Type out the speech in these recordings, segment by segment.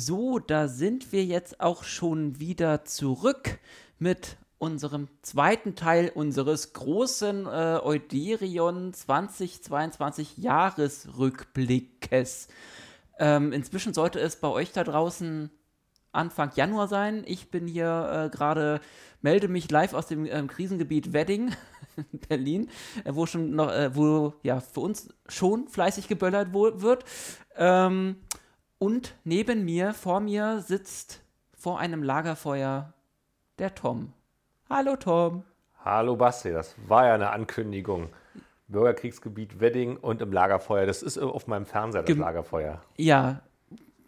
So, da sind wir jetzt auch schon wieder zurück mit unserem zweiten Teil unseres großen äh, Euderion 2022 Jahresrückblickes. Ähm, inzwischen sollte es bei euch da draußen Anfang Januar sein. Ich bin hier äh, gerade, melde mich live aus dem ähm, Krisengebiet Wedding, Berlin, äh, wo schon noch, äh, wo ja für uns schon fleißig geböllert wird. Ähm, und neben mir, vor mir sitzt vor einem Lagerfeuer der Tom. Hallo Tom. Hallo Basti, das war ja eine Ankündigung. Bürgerkriegsgebiet Wedding und im Lagerfeuer. Das ist auf meinem Fernseher, das Gem Lagerfeuer. Ja,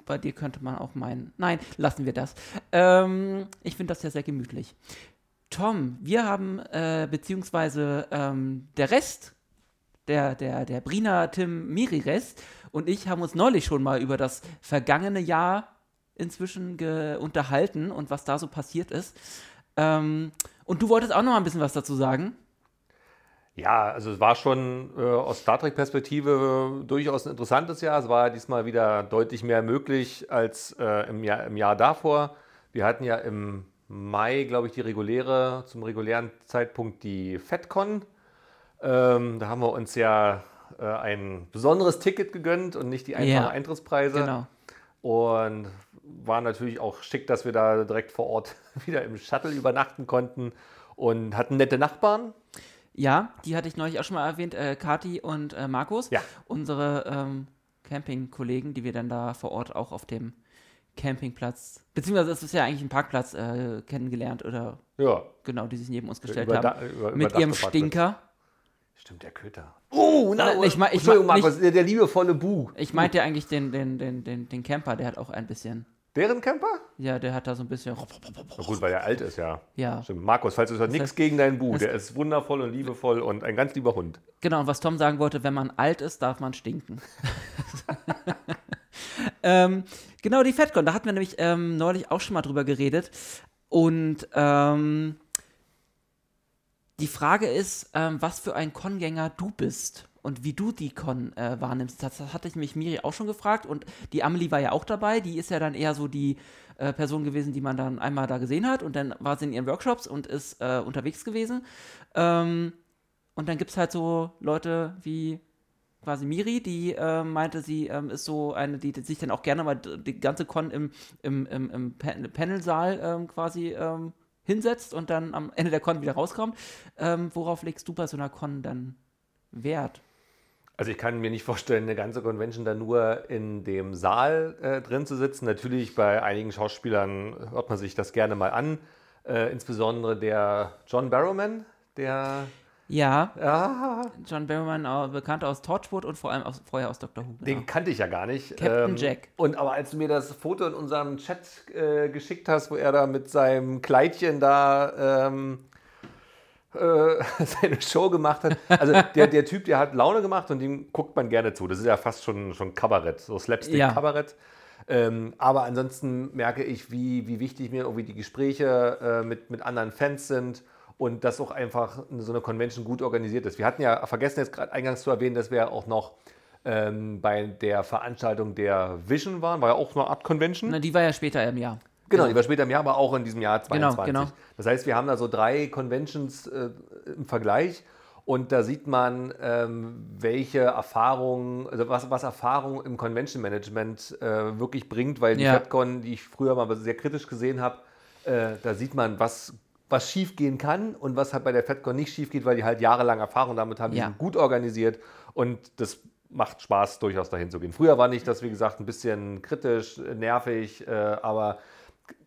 bei dir könnte man auch meinen. Nein, lassen wir das. Ähm, ich finde das ja sehr gemütlich. Tom, wir haben, äh, beziehungsweise ähm, der Rest, der, der, der Brina Tim Miri Rest und ich haben uns neulich schon mal über das vergangene Jahr inzwischen unterhalten und was da so passiert ist. Ähm, und du wolltest auch noch mal ein bisschen was dazu sagen. Ja, also es war schon äh, aus Star Trek-Perspektive durchaus ein interessantes Jahr. Es war diesmal wieder deutlich mehr möglich als äh, im, Jahr, im Jahr davor. Wir hatten ja im Mai, glaube ich, die reguläre, zum regulären Zeitpunkt die FedCon. Ähm, da haben wir uns ja äh, ein besonderes Ticket gegönnt und nicht die einfachen ja, Eintrittspreise. Genau. Und war natürlich auch schick, dass wir da direkt vor Ort wieder im Shuttle übernachten konnten und hatten nette Nachbarn. Ja, die hatte ich neulich auch schon mal erwähnt, äh, Kati und äh, Markus, ja. unsere ähm, Campingkollegen, die wir dann da vor Ort auch auf dem Campingplatz, beziehungsweise es ist ja eigentlich ein Parkplatz äh, kennengelernt oder ja. genau, die sich neben uns gestellt über, haben. Über, mit ihrem Stinker. Stimmt, der Köter. Oh, nein, ich mein, ich Entschuldigung, Markus, der, der liebevolle Bu. Ich meinte ja eigentlich den, den, den, den, den Camper, der hat auch ein bisschen. Deren Camper? Ja, der hat da so ein bisschen. Na gut, weil er alt ist, ja. Ja. Stimmt. Markus, falls du das nichts gegen deinen Bu, der ist wundervoll und liebevoll und ein ganz lieber Hund. Genau, und was Tom sagen wollte, wenn man alt ist, darf man stinken. ähm, genau, die FedCon, da hatten wir nämlich ähm, neulich auch schon mal drüber geredet. Und ähm, die Frage ist, ähm, was für ein Con-Gänger du bist und wie du die Con äh, wahrnimmst. Das hatte ich mich Miri auch schon gefragt und die Amelie war ja auch dabei. Die ist ja dann eher so die äh, Person gewesen, die man dann einmal da gesehen hat und dann war sie in ihren Workshops und ist äh, unterwegs gewesen. Ähm, und dann gibt es halt so Leute wie quasi Miri, die äh, meinte, sie ähm, ist so eine, die, die, sich dann auch gerne mal die ganze Con im, im, im, im Panelsaal ähm, quasi ähm, hinsetzt und dann am Ende der Con wieder rauskommt. Ähm, worauf legst du bei so einer Con dann Wert? Also ich kann mir nicht vorstellen, eine ganze Convention da nur in dem Saal äh, drin zu sitzen. Natürlich bei einigen Schauspielern hört man sich das gerne mal an. Äh, insbesondere der John Barrowman, der ja. ja. John Barrowman, bekannt aus Torchwood und vor allem aus, vorher aus Doctor Who. Genau. Den kannte ich ja gar nicht. Captain ähm, Jack. Und aber als du mir das Foto in unserem Chat äh, geschickt hast, wo er da mit seinem Kleidchen da ähm, äh, seine Show gemacht hat. Also der, der Typ, der hat Laune gemacht und dem guckt man gerne zu. Das ist ja fast schon, schon Kabarett, so Slapstick-Kabarett. Ja. Ähm, aber ansonsten merke ich, wie, wie wichtig mir irgendwie die Gespräche äh, mit, mit anderen Fans sind und dass auch einfach so eine Convention gut organisiert ist. Wir hatten ja vergessen jetzt gerade eingangs zu erwähnen, dass wir auch noch ähm, bei der Veranstaltung der Vision waren, war ja auch eine Art Convention. Na, die war ja später im Jahr. Genau, die war später im Jahr, aber auch in diesem Jahr 2022. Genau, genau. Das heißt, wir haben da so drei Conventions äh, im Vergleich und da sieht man, ähm, welche Erfahrungen, also was, was Erfahrung im Convention Management äh, wirklich bringt, weil die ja. FedCon, die ich früher mal sehr kritisch gesehen habe, äh, da sieht man, was was schief gehen kann und was halt bei der FedCon nicht schief geht, weil die halt jahrelang Erfahrung damit haben, die ja. sind gut organisiert und das macht Spaß, durchaus dahin zu gehen. Früher war nicht das, wie gesagt, ein bisschen kritisch, nervig, äh, aber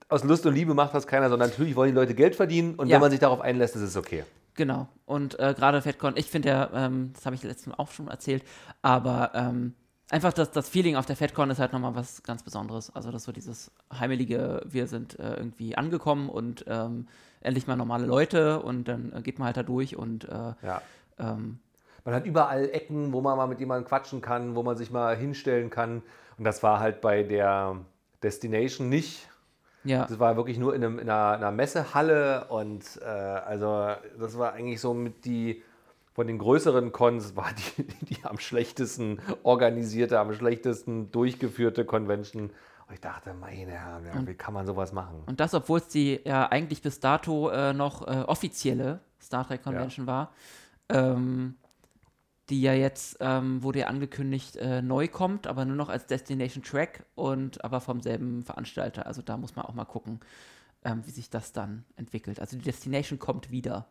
aus Lust und Liebe macht das keiner, sondern natürlich wollen die Leute Geld verdienen und ja. wenn man sich darauf einlässt, ist es okay. Genau. Und äh, gerade FedCon, ich finde ja, ähm, das habe ich letztes Mal auch schon erzählt, aber ähm, einfach das, das Feeling auf der FedCon ist halt nochmal was ganz Besonderes. Also das so dieses heimelige, wir sind äh, irgendwie angekommen und ähm, endlich mal normale Leute und dann äh, geht man halt da durch und äh, ja. ähm, man hat überall Ecken, wo man mal mit jemandem quatschen kann, wo man sich mal hinstellen kann. Und das war halt bei der Destination nicht. Ja. Das war wirklich nur in, einem, in, einer, in einer, Messehalle und äh, also das war eigentlich so mit die von den größeren Cons war die, die am schlechtesten organisierte, am schlechtesten durchgeführte Convention. Ich dachte, meine Herren, ja, wie kann man sowas machen? Und das, obwohl es die ja eigentlich bis dato äh, noch äh, offizielle Star Trek Convention war, ähm, die ja jetzt, ähm, wurde ja angekündigt, äh, neu kommt, aber nur noch als Destination Track und aber vom selben Veranstalter. Also da muss man auch mal gucken, ähm, wie sich das dann entwickelt. Also die Destination kommt wieder.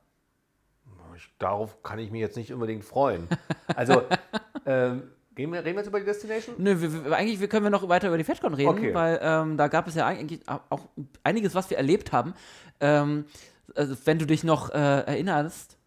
Ich, darauf kann ich mich jetzt nicht unbedingt freuen. Also, ähm, Gehen wir, reden wir jetzt über die Destination? Nö, wir, wir, eigentlich können wir noch weiter über die FedCon reden, Okay. weil ähm, da gab es ja eigentlich auch einiges, was wir erlebt haben. Ähm, also wenn du dich noch äh, erinnerst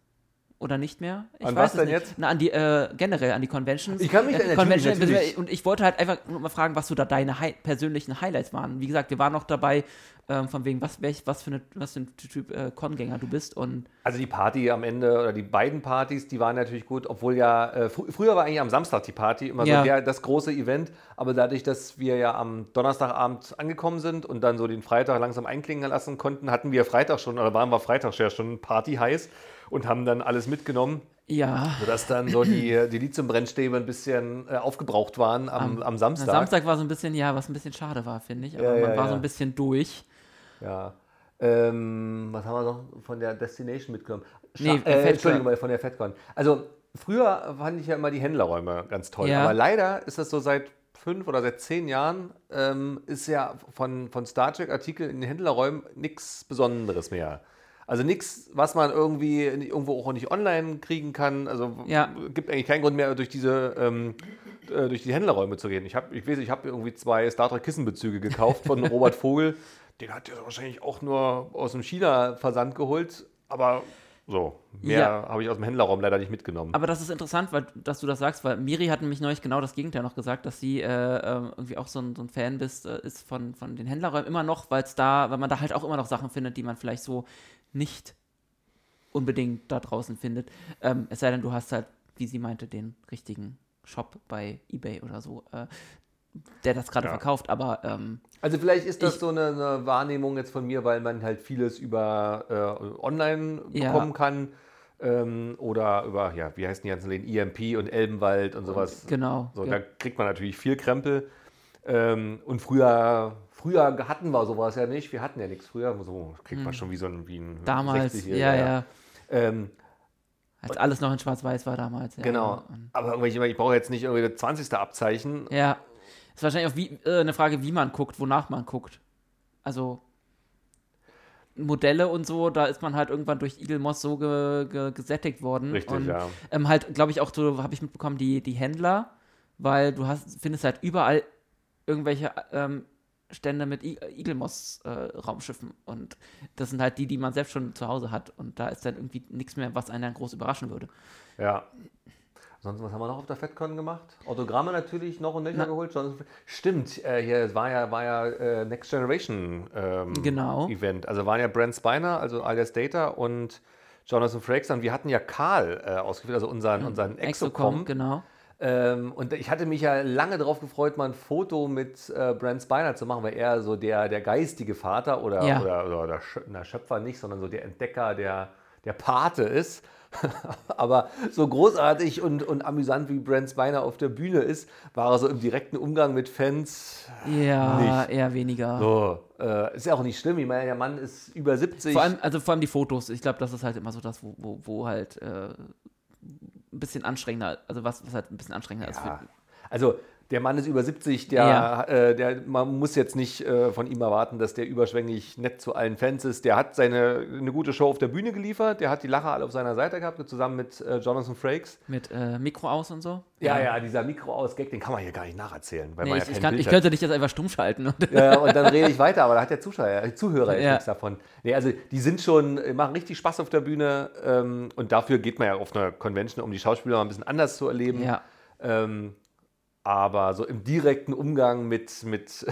oder nicht mehr. Ich An weiß was denn nicht. jetzt? Na, an die, äh, generell an die Conventions. Ich kann mich Äh, Convention, natürlich. Und ich wollte halt einfach nur mal fragen, was so da deine Hi persönlichen Highlights waren. Wie gesagt, wir waren noch dabei, ähm, von wegen, was, welch, was, für, eine, was für ein Typ äh, Con-Gänger du bist. Und Also die Party am Ende oder die beiden Partys, die waren natürlich gut, obwohl ja, äh, fr früher war eigentlich am Samstag die Party immer Ja. so der, das große Event, aber dadurch, dass wir ja am Donnerstagabend angekommen sind und dann so den Freitag langsam einklingen lassen konnten, hatten wir Freitag schon, oder waren wir Freitag schon Party heiß und haben dann alles mitgenommen, ja, sodass dann so die, die Lithium-Brennstäbe ein bisschen äh, aufgebraucht waren am, am, na, Samstag. Samstag war so ein bisschen, ja, was ein bisschen schade war, finde ich. Aber Ja, man ja, war ja. so ein bisschen durch. Ja. Ähm, was haben wir noch von der Destination mitgenommen? Scha Nee, äh. Entschuldigung, mal, von der FedCon. Also früher fand ich ja immer die Händlerräume ganz toll. Aber leider ist das so seit fünf oder seit zehn Jahren ähm, ist ja von, von Star Trek-Artikeln in den Händlerräumen nichts Besonderes mehr. Also nichts, was man irgendwie irgendwo auch nicht online kriegen kann. Also Ja. gibt eigentlich keinen Grund mehr, durch diese ähm, äh, durch die Händlerräume zu gehen. Ich habe, ich weiß, ich habe irgendwie zwei Star Trek Kissenbezüge gekauft von Robert Vogel. Den hat er wahrscheinlich auch nur aus dem China-Versand geholt. Aber so, mehr Ja. habe ich aus dem Händlerraum leider nicht mitgenommen. Aber das ist interessant, weil, dass du das sagst, weil Miri hat nämlich neulich genau das Gegenteil noch gesagt, dass sie äh, ähm, irgendwie auch so ein, so ein Fan bist, äh, ist von, von den Händlerräumen immer noch, weil es da, weil man da halt auch immer noch Sachen findet, die man vielleicht so nicht unbedingt da draußen findet. Ähm, es sei denn, du hast halt, wie sie meinte, den richtigen Shop bei Ebay oder so, äh, der das gerade Ja. verkauft, aber ähm, Also vielleicht ist das Ich- so eine, eine Wahrnehmung jetzt von mir, weil man halt vieles über äh, online Ja. bekommen kann. Ähm, oder über, ja, wie heißen die ganzen Läden? EMP und Elbenwald und sowas. genau. So, ja. Da kriegt man natürlich viel Krempel. Ähm, und früher, früher hatten wir sowas ja nicht. Wir hatten ja nichts früher. So kriegt man schon wie so ein, wie ein Hm. Damals, 60-Jähriger, ja, ja. Ähm, Als alles noch in Schwarz-Weiß war damals. Ja, genau. Aber irgendwie, ich brauche jetzt nicht irgendwie das 20. Abzeichen. Ja. Ist wahrscheinlich auch wie, äh, eine Frage, wie man guckt, wonach man guckt. Also Modelle und so, da ist man halt irgendwann durch Eagle Moss so ge, ge, gesättigt worden. Richtig, und, ja. Ähm, halt, glaube ich, auch so, habe ich mitbekommen, die, die Händler, weil du hast, findest halt überall irgendwelche ähm, Stände mit I Eagle Moss äh, Raumschiffen und das sind halt die, die man selbst schon zu Hause hat und da ist dann irgendwie nichts mehr, was einen dann groß überraschen würde. Ja. Sonst, was haben wir noch auf der FedCon gemacht? Autogramme natürlich noch und nöcher Na. geholt. Sonst, stimmt, äh, hier es war ja, war ja äh, Next Generation ähm, Genau. Event. Also waren ja Brent Spiner, also alias Data und Jonathan Frakes. Und wir hatten ja Karl äh, ausgewählt, also unseren, unseren Exocom. genau. Ähm, und ich hatte mich ja lange darauf gefreut, mal ein Foto mit äh, Brent Spiner zu machen, weil er so der, der geistige Vater oder, Ja. oder, oder, oder na, Schöpfer nicht, sondern so der Entdecker, der, der Pate ist. Aber so großartig und, und amüsant wie Brent Spiner auf der Bühne ist, war er so im direkten Umgang mit Fans. Ja, Nicht. eher weniger. So, äh, ist ja auch nicht schlimm. Ich meine, der Mann ist über 70. Vor allem, also vor allem die Fotos. Ich glaube, das ist halt immer so das, wo, wo, wo halt äh, ein bisschen anstrengender, also was, was halt ein bisschen anstrengender ist. Ja. Für, Also der Mann ist über 70, der, Ja. äh, der, man muss jetzt nicht äh, von ihm erwarten, dass der überschwänglich nett zu allen Fans ist. Der hat seine, eine gute Show auf der Bühne geliefert, der hat die Lacher alle auf seiner Seite gehabt, zusammen mit äh, Jonathan Frakes. mit äh, Mikro aus und so. Ja, ja, dieser Mikro-Ausgag, den kann man hier gar nicht nacherzählen, weil Nee, man ich, ja ich, kann, Bild ich könnte dich jetzt einfach stumm schalten. Und Ja, und dann rede ich weiter, aber da hat der Zuschauer, Zuhörer Ja. nichts davon. Nee, also die sind schon, äh, machen richtig Spaß auf der Bühne ähm, und dafür geht man ja auf einer Convention, um die Schauspieler mal ein bisschen anders zu erleben. ja. Ähm, aber so im direkten Umgang mit, mit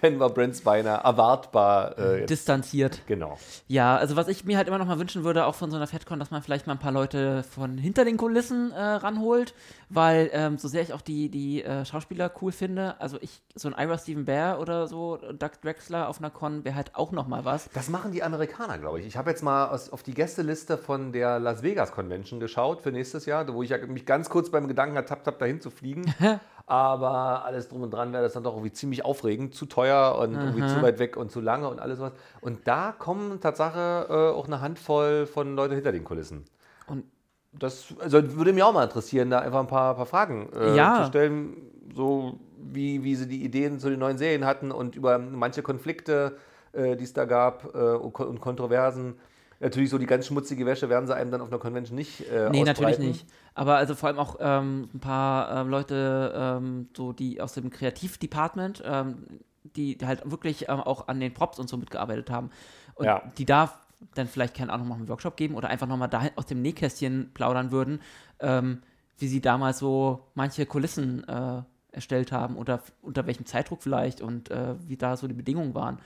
Fan war Brent Spiner erwartbar. Äh, distanziert. Genau. Ja, also was ich mir halt immer noch mal wünschen würde, auch von so einer FedCon, dass man vielleicht mal ein paar Leute von hinter den Kulissen äh, ranholt, weil ähm, so sehr ich auch die, die äh, Schauspieler cool finde, also ich, so ein Ira Stephen Bear oder so, Doug Drexler auf einer Con wäre halt auch noch mal was. Das machen die Amerikaner, glaube ich. Ich habe jetzt mal aus, auf die Gästeliste von der Las Vegas Convention geschaut für nächstes Jahr, wo ich mich ganz kurz beim Gedanken ertappt habe, dahin zu fliegen. aber alles drum und dran wäre das dann doch irgendwie ziemlich aufregend, zu teuer und irgendwie zu weit weg und zu lange und alles was. Und da kommen Tatsache äh, auch eine Handvoll von Leuten hinter den Kulissen. Und Das also würde mich auch mal interessieren, da einfach ein paar, paar Fragen äh, Ja. zu stellen, so wie, wie sie die Ideen zu den neuen Serien hatten und über manche Konflikte, äh, die es da gab äh, und, und Kontroversen. Natürlich so die ganz schmutzige Wäsche werden sie einem dann auf einer Convention nicht äh, Nee, natürlich ausbreiten. nicht. Aber also vor allem auch ähm, ein paar ähm, Leute, ähm, so die aus dem Kreativdepartment, ähm, die halt wirklich ähm, auch an den Props und so mitgearbeitet haben. Und Ja. die da dann vielleicht, keine Ahnung, noch einen Workshop geben oder einfach nochmal da aus dem Nähkästchen plaudern würden, ähm, wie sie damals so manche Kulissen äh, erstellt haben oder unter welchem Zeitdruck vielleicht und äh, wie da so die Bedingungen waren.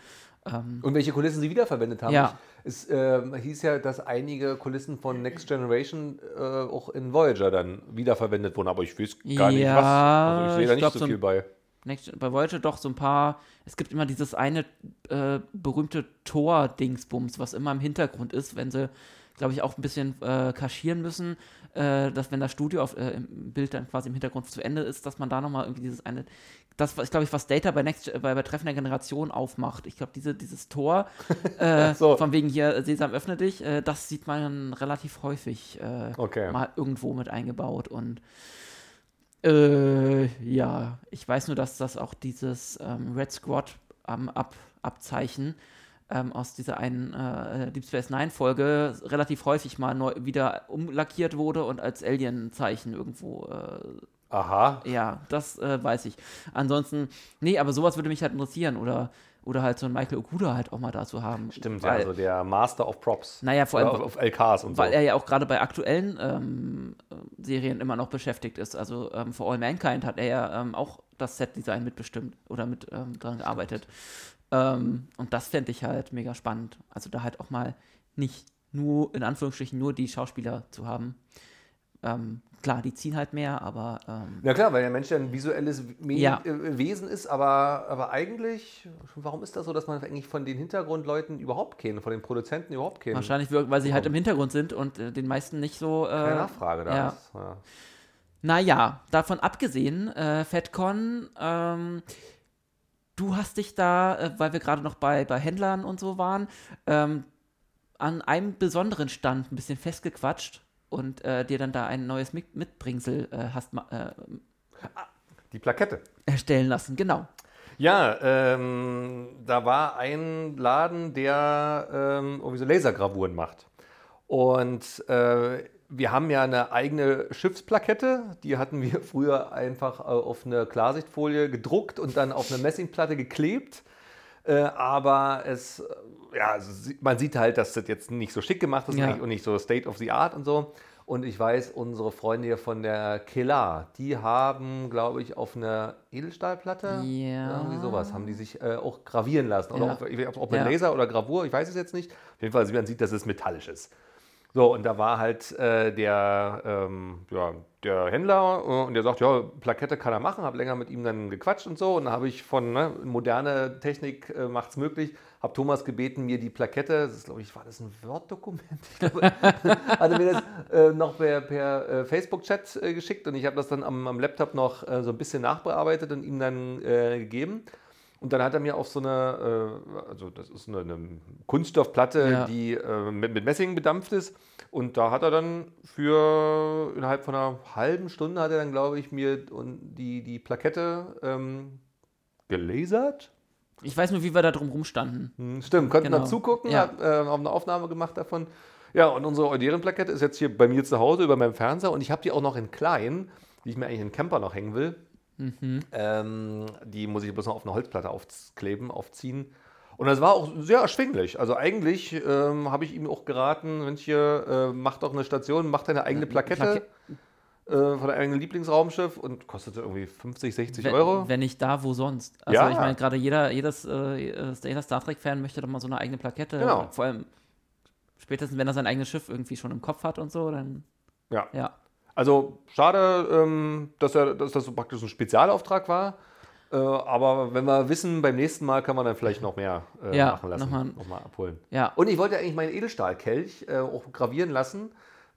Ähm, Und welche Kulissen sie wiederverwendet haben. Ja. Es ähm, hieß ja, dass einige Kulissen von Next Generation äh, auch in Voyager dann wiederverwendet wurden, aber ich weiß gar nicht Ja, was. Also ich sehe da ich nicht glaub, so so viel bei. Next, bei Voyager doch so ein paar, es gibt immer dieses eine äh, berühmte Tor-Dingsbums, was immer im Hintergrund ist, wenn sie, glaube ich, auch ein bisschen äh, kaschieren müssen, äh, dass wenn das Studio auf, äh, im Bild dann quasi im Hintergrund zu Ende ist, dass man da nochmal irgendwie dieses eine, das ist, glaube ich, was Data bei Next, bei, bei Treffen der Generation aufmacht. Ich glaube, diese, dieses Tor, äh, so. von wegen hier, Sesam, öffne dich, äh, das sieht man relativ häufig äh, Okay. mal irgendwo mit eingebaut und äh, ja, ich weiß nur, dass das auch dieses ähm, Red Squad ähm, Ab Abzeichen ähm, aus dieser einen äh, Deep Space Nine Folge relativ häufig mal neu wieder umlackiert wurde und als Alien-Zeichen irgendwo äh, Aha. ja, das äh, weiß ich. Ansonsten, nee, aber sowas würde mich halt interessieren oder, oder halt so ein Michael Okuda halt auch mal dazu haben. Stimmt, weil, ja, also der Master of Props. Naja, vor allem, Äh, auf, auf LKs und weil so. er ja auch gerade bei aktuellen ähm, äh, Serien immer noch beschäftigt ist. Also ähm, For All Mankind hat er ja ähm, auch das Set-Design mitbestimmt oder mit ähm, dran gearbeitet. Ähm, und das fände ich halt mega spannend. Also da halt auch mal nicht nur, in Anführungsstrichen, nur die Schauspieler zu haben. Ähm, klar, die ziehen halt mehr, aber ähm, Ja klar, weil der Mensch ja ein visuelles Me Ja. äh, Wesen ist, aber, aber eigentlich, warum ist das so, dass man eigentlich von den Hintergrundleuten überhaupt kennen, von den Produzenten überhaupt kennen? wahrscheinlich, weil sie halt im Hintergrund sind und äh, den meisten nicht so. Äh, Keine Nachfrage da ja. ist. Ja. Naja, davon abgesehen, äh, FedCon, ähm, du hast dich da, äh, weil wir gerade noch bei, bei Händlern und so waren, ähm, an einem besonderen Stand ein bisschen festgequatscht und äh, dir dann da ein neues Mit Mitbringsel äh, hast äh, Die Plakette. erstellen lassen. Genau. Ja, ähm, da war ein Laden, der ähm, irgendwie so Lasergravuren macht. Und äh, wir haben ja eine eigene Schiffsplakette. Die hatten wir früher einfach äh, auf eine Klarsichtfolie gedruckt und dann auf eine Messingplatte geklebt. Äh, aber es, äh, ja, also man sieht halt, dass das jetzt nicht so schick gemacht ist Ja. und nicht so State of the Art und so. Und ich weiß, unsere Freunde hier von der Kela, die haben, glaube ich, auf einer Edelstahlplatte Ja. irgendwie sowas, haben die sich äh, auch gravieren lassen. Oder Ja. ob, ob mit. Laser oder Gravur, ich weiß es jetzt nicht. Auf jeden Fall, man sieht, dass es metallisch ist. So, und da war halt äh, der, ähm, ja, der Händler äh, und der sagt, ja, Plakette kann er machen, habe länger mit ihm dann gequatscht und so. Und dann habe ich von ne, moderne Technik äh, macht's möglich, habe Thomas gebeten, mir die Plakette, das glaube ich, war das ein Word-Dokument? Hatte mir das äh, noch per, per äh, Facebook-Chat äh, geschickt und ich habe das dann am, am Laptop noch äh, so ein bisschen nachbearbeitet und ihm dann gegeben. Und dann hat er mir auf so eine, äh, also das ist eine, eine Kunststoffplatte, Ja. die äh, mit, mit Messing bedampft ist. Und da hat er dann für innerhalb von einer halben Stunde hat er dann, glaube ich, mir und die, die Plakette ähm, gelasert. Ich weiß nur, wie wir da drum rumstanden. Hm, Stimmt, konnten Genau. da zugucken, Ja. äh, auch eine Aufnahme gemacht davon. Ja, und unsere Euderen-Plakette ist jetzt hier bei mir zu Hause über meinem Fernseher und ich habe die auch noch in klein, die ich mir eigentlich in den Camper noch hängen will. Mhm. Ähm, die muss ich bloß noch auf eine Holzplatte aufkleben, aufziehen. Und das war auch sehr erschwinglich. Also eigentlich ähm, habe ich ihm auch geraten, Mensch hier, äh, mach doch eine Station, mach deine eigene Plakette äh, von deinem eigenen Lieblingsraumschiff und kostete irgendwie 50, 60 Wenn, Euro. wenn nicht da, wo sonst? Also Ja. ich meine, gerade jeder, jedes, äh, jeder Star Trek-Fan möchte doch mal so eine eigene Plakette. Genau. Vor allem spätestens, wenn er sein eigenes Schiff irgendwie schon im Kopf hat und so, dann Ja. ja. Also schade, ähm, dass, er, dass das so praktisch ein Spezialauftrag war. Äh, aber wenn wir wissen, beim nächsten Mal kann man dann vielleicht noch mehr äh, Ja, machen lassen. nochmal- Nochmal abholen. Ja, Und ich wollte eigentlich meinen Edelstahlkelch äh, auch gravieren lassen,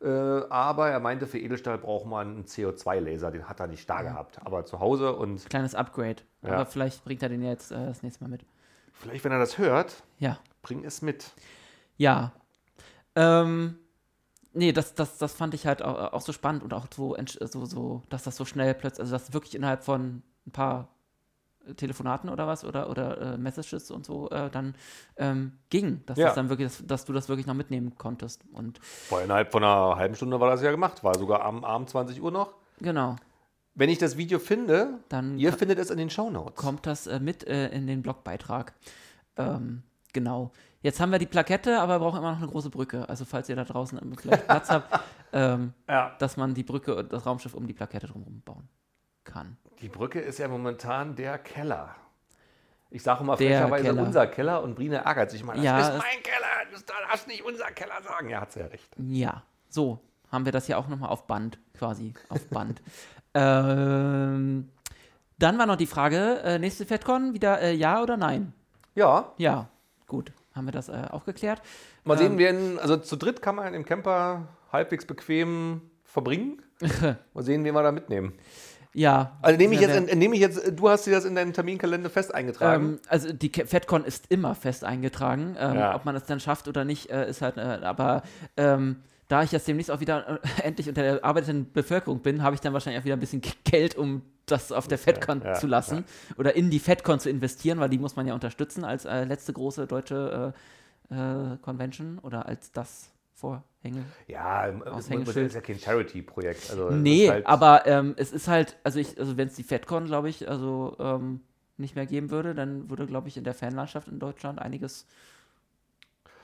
Äh, aber er meinte, für Edelstahl braucht man einen CO2-Laser. Den hat er nicht da gehabt. Aber zu Hause und Kleines Upgrade. Ja. Aber vielleicht bringt er den jetzt äh, das nächste Mal mit. vielleicht, wenn er das hört, Ja. bring es mit. Ja. Ähm, nee, das, das, das fand ich halt auch, auch so spannend und auch so, so, so, dass das so schnell plötzlich, also dass wirklich innerhalb von ein paar Telefonaten oder was oder, oder äh, Messages und so äh, dann ähm, ging, dass Ja. das dann wirklich, dass, dass du das wirklich noch mitnehmen konntest. Und Vor innerhalb von einer halben Stunde war das ja gemacht. War sogar am Abend 20 Uhr noch. genau, Wenn ich das Video finde, dann ihr findet es in den Shownotes. kommt das äh, mit äh, in den Blogbeitrag. Ähm, genau. Jetzt haben wir die Plakette, aber wir brauchen immer noch eine große Brücke. Also falls ihr da draußen vielleicht Platz habt, ähm, Ja. dass man die Brücke und das Raumschiff um die Plakette drumherum bauen kann. Die Brücke ist ja momentan der Keller. Ich sage immer Der frecherweise Keller. unser Keller und Brine ärgert sich mal. Das Ja, ist mein Keller, du darfst nicht unser Keller sagen. Ja, hat sie ja recht. Ja, so haben wir das ja auch nochmal auf Band, quasi auf Band. ähm, dann war noch die Frage, äh, nächste FedCon, wieder äh, ja oder nein? Ja, Ja, gut, haben wir das äh, auch geklärt. mal Ähm. sehen, wir in, also zu dritt kann man im Camper halbwegs bequem verbringen. mal sehen, wen wir da mitnehmen. Ja. Also nehme ich jetzt, nehme ich jetzt, du hast dir das in deinen Terminkalender fest eingetragen. Ähm, also die FedCon ist immer fest eingetragen. Ähm, Ja. Ob man es dann schafft oder nicht, äh, ist halt, äh, aber ähm, da ich jetzt demnächst auch wieder äh, endlich unter der arbeitenden Bevölkerung bin, habe ich dann wahrscheinlich auch wieder ein bisschen Geld, um das auf der FedCon ja, zu lassen oder in die FedCon zu investieren, weil die muss man ja unterstützen als äh, letzte große deutsche äh, äh, Convention oder als das Vorhänge. ja, das ist ja kein Charity-Projekt. Also Nee, halt, aber ähm, es ist halt, also ich, also wenn es die FedCon, glaube ich, also ähm, nicht mehr geben würde, dann würde, glaube ich, in der Fanlandschaft in Deutschland einiges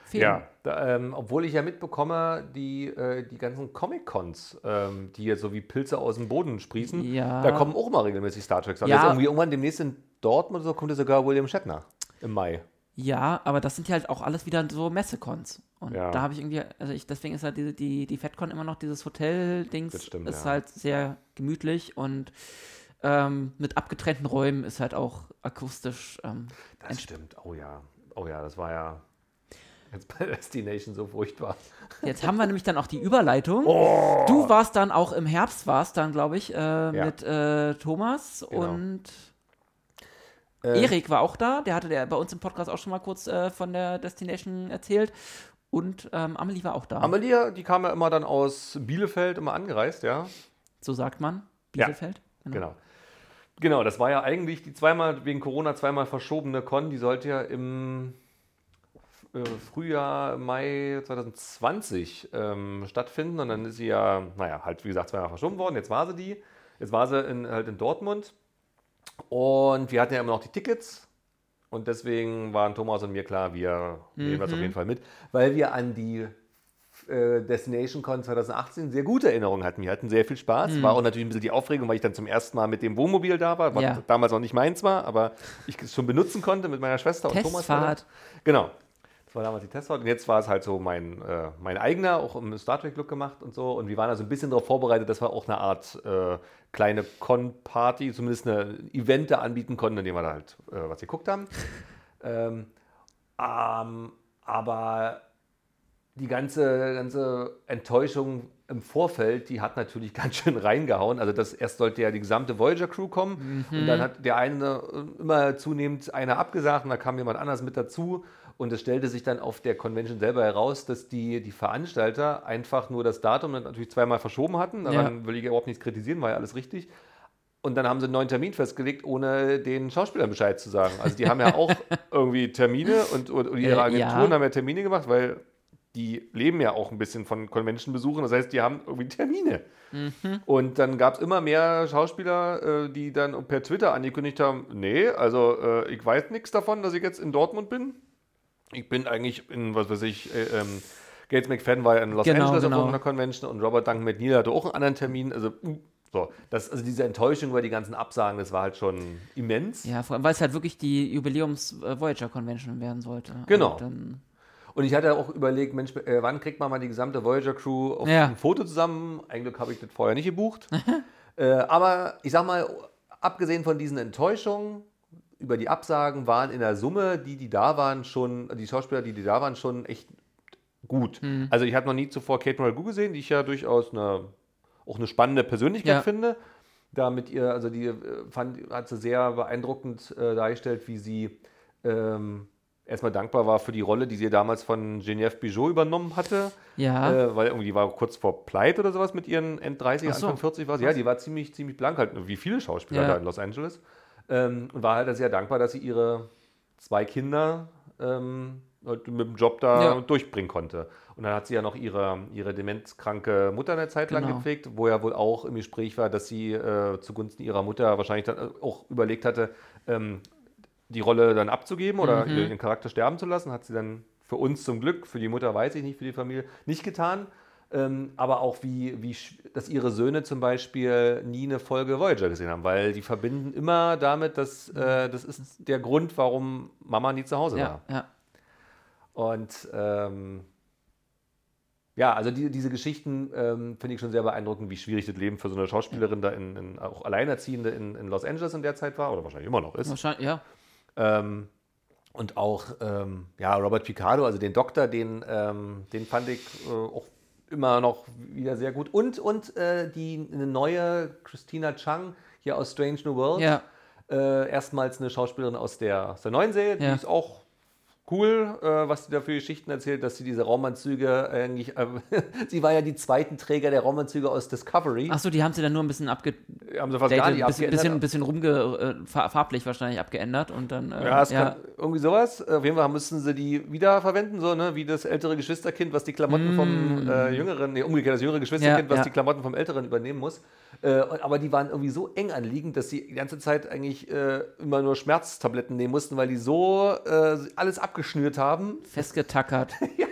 fehlen. Ja, da, ähm, obwohl ich ja mitbekomme, die, äh, die ganzen Comic-Cons, ähm, die jetzt so wie Pilze aus dem Boden sprießen, Ja. da kommen auch mal regelmäßig Star Trek. Ja. Jetzt irgendwie irgendwann demnächst in Dortmund oder so kommt ja sogar William Shatner im Mai. Ja, aber das sind ja halt auch alles wieder so Messecons. Und Ja. da habe ich irgendwie, also ich, deswegen ist halt die, die, die FedCon immer noch dieses Hotel-Dings, Das stimmt, ist ja. halt sehr gemütlich und ähm, mit abgetrennten Räumen ist halt auch akustisch ähm, Das stimmt. Oh ja. Oh ja, das war ja jetzt bei Destination so furchtbar. Jetzt haben wir nämlich dann auch die Überleitung. Oh! Du warst dann auch im Herbst, warst dann, glaube ich, äh, mit äh, Thomas Genau. und Äh, Erik war auch da. Der hatte der bei uns im Podcast auch schon mal kurz äh, von der Destination erzählt. Und ähm, Amelie war auch da. Amelia, die kam ja immer dann aus Bielefeld immer angereist, ja. so sagt man. Ja. Bielefeld. Genau. Genau, das war ja eigentlich die zweimal wegen Corona zweimal verschobene Con, die sollte ja im Frühjahr, Mai 2020 ähm, stattfinden und dann ist sie ja, naja, halt wie gesagt zweimal verschoben worden. Jetzt war sie die, jetzt war sie in, halt in Dortmund und wir hatten ja immer noch die Tickets und deswegen waren Thomas und mir klar, wir nehmen das auf jeden Fall mit, weil wir an die äh, Destination Con 2018 sehr gute Erinnerungen hatten. Wir hatten sehr viel Spaß. War auch natürlich ein bisschen die Aufregung, weil ich dann zum ersten Mal mit dem Wohnmobil da war, was Ja. damals noch nicht meins war, aber ich es schon benutzen konnte mit meiner Schwester und Thomas. Testfahrt. Genau. War damals die Testfahrt und jetzt war es halt so mein, äh, mein eigener, auch im Star Trek-Look gemacht und so. Und wir waren also ein bisschen darauf vorbereitet, dass wir auch eine Art äh, kleine Con-Party, zumindest eine Event da anbieten konnten, in dem wir da halt äh, was geguckt haben. ähm, ähm, aber die ganze, ganze Enttäuschung im Vorfeld, die hat natürlich ganz schön reingehauen. Also das erst sollte ja die gesamte Voyager-Crew kommen und dann hat der eine äh, immer zunehmend einer abgesagt und da kam jemand anders mit dazu. Und es stellte sich dann auf der Convention selber heraus, dass die, die Veranstalter einfach nur das Datum natürlich zweimal verschoben hatten. Daran will ich überhaupt nichts kritisieren, war ja alles richtig. Und dann haben sie einen neuen Termin festgelegt, ohne den Schauspielern Bescheid zu sagen. Also die haben ja auch irgendwie Termine und, und, und ihre Äh, Agenturen ja. haben ja Termine gemacht, weil die leben ja auch ein bisschen von Convention-Besuchen. Das heißt, die haben irgendwie Termine. Und dann gab es immer mehr Schauspieler, äh, die dann per Twitter angekündigt haben, nee, also äh, ich weiß nichts davon, dass ich jetzt in Dortmund bin. Ich bin eigentlich in, was weiß ich, äh, ähm, Gates McFadden war ja in Los Genau, Angeles genau. auf irgendeiner Convention und Robert Duncan McNeil hatte auch einen anderen Termin. Also, mm, so, das, also diese Enttäuschung über die ganzen Absagen, das war halt schon immens. Ja, vor allem, weil es halt wirklich die Jubiläums-Voyager-Convention werden sollte. Genau. Und dann, Und ich hatte auch überlegt, Mensch, äh, wann kriegt man mal die gesamte Voyager-Crew auf Ja. ein Foto zusammen? Eigentlich habe ich das vorher nicht gebucht. äh, aber ich sag mal, abgesehen von diesen Enttäuschungen über die Absagen, waren in der Summe, die, die da waren, schon, die Schauspieler, die, die da waren, schon echt gut. Also ich hatte noch nie zuvor Kate Mulgrew gesehen, die ich ja durchaus eine, auch eine spannende Persönlichkeit Ja. finde. Da mit ihr, also die äh, fand, hat sie sehr beeindruckend äh, dargestellt, wie sie ähm, erstmal dankbar war für die Rolle, die sie damals von Geneviève Bijot übernommen hatte. Ja. Äh, weil irgendwie war kurz vor Pleite oder sowas mit ihren End 30, Ach so. Anfang 40 war sie. Ja, die war ziemlich, ziemlich blank, halt wie viele Schauspieler Ja. da in Los Angeles. Ähm, und war halt sehr dankbar, dass sie ihre zwei Kinder ähm, mit dem Job da Ja. durchbringen konnte. Und dann hat sie ja noch ihre, ihre demenzkranke Mutter eine Zeit lang Genau. gepflegt, wo ja wohl auch im Gespräch war, dass sie äh, zugunsten ihrer Mutter wahrscheinlich dann äh, auch überlegt hatte, ähm, die Rolle dann abzugeben oder Mhm. ihren Charakter sterben zu lassen. Hat sie dann für uns zum Glück, für die Mutter weiß ich nicht, für die Familie nicht getan. Ähm, aber auch wie, wie, dass ihre Söhne zum Beispiel nie eine Folge Voyager gesehen haben, weil die verbinden immer damit, dass äh, das ist der Grund, warum Mama nie zu Hause war. ja, ja. Und ähm, ja, also die, diese Geschichten ähm, finde ich schon sehr beeindruckend, wie schwierig das Leben für so eine Schauspielerin da in, in auch Alleinerziehende in, in Los Angeles in der Zeit war oder wahrscheinlich immer noch ist. Wahrscheinlich, ja. Ähm, und auch ähm, ja, Robert Picardo, also den Doktor, den, ähm, den fand ich äh, auch immer noch wieder sehr gut. Und, und äh, die eine neue Christina Chang hier aus Strange New World. Ja. Äh, erstmals eine Schauspielerin aus der, aus der neuen Serie, die Ja. ist auch cool, äh, was sie da für Geschichten erzählt, dass sie diese Raumanzüge eigentlich, äh, sie war ja die zweiten Träger der Raumanzüge aus Discovery. Achso, die haben sie dann nur ein bisschen abgedatet, haben sie fast gar nicht ein bisschen, abgeändert. bisschen, bisschen rumge, äh, fa- farblich wahrscheinlich abgeändert und dann. Äh, Ja, es kann irgendwie sowas. Auf jeden Fall müssen sie die wiederverwenden, so, ne? wie das ältere Geschwisterkind, was die Klamotten vom äh, jüngeren, nee, umgekehrt, das jüngere Geschwisterkind, Mm. Ja, was ja. die Klamotten vom älteren übernehmen muss. Äh, aber die waren irgendwie so eng anliegend, dass sie die ganze Zeit eigentlich immer nur Schmerztabletten nehmen mussten, weil die so alles abgeschnürt haben. festgetackert. ja.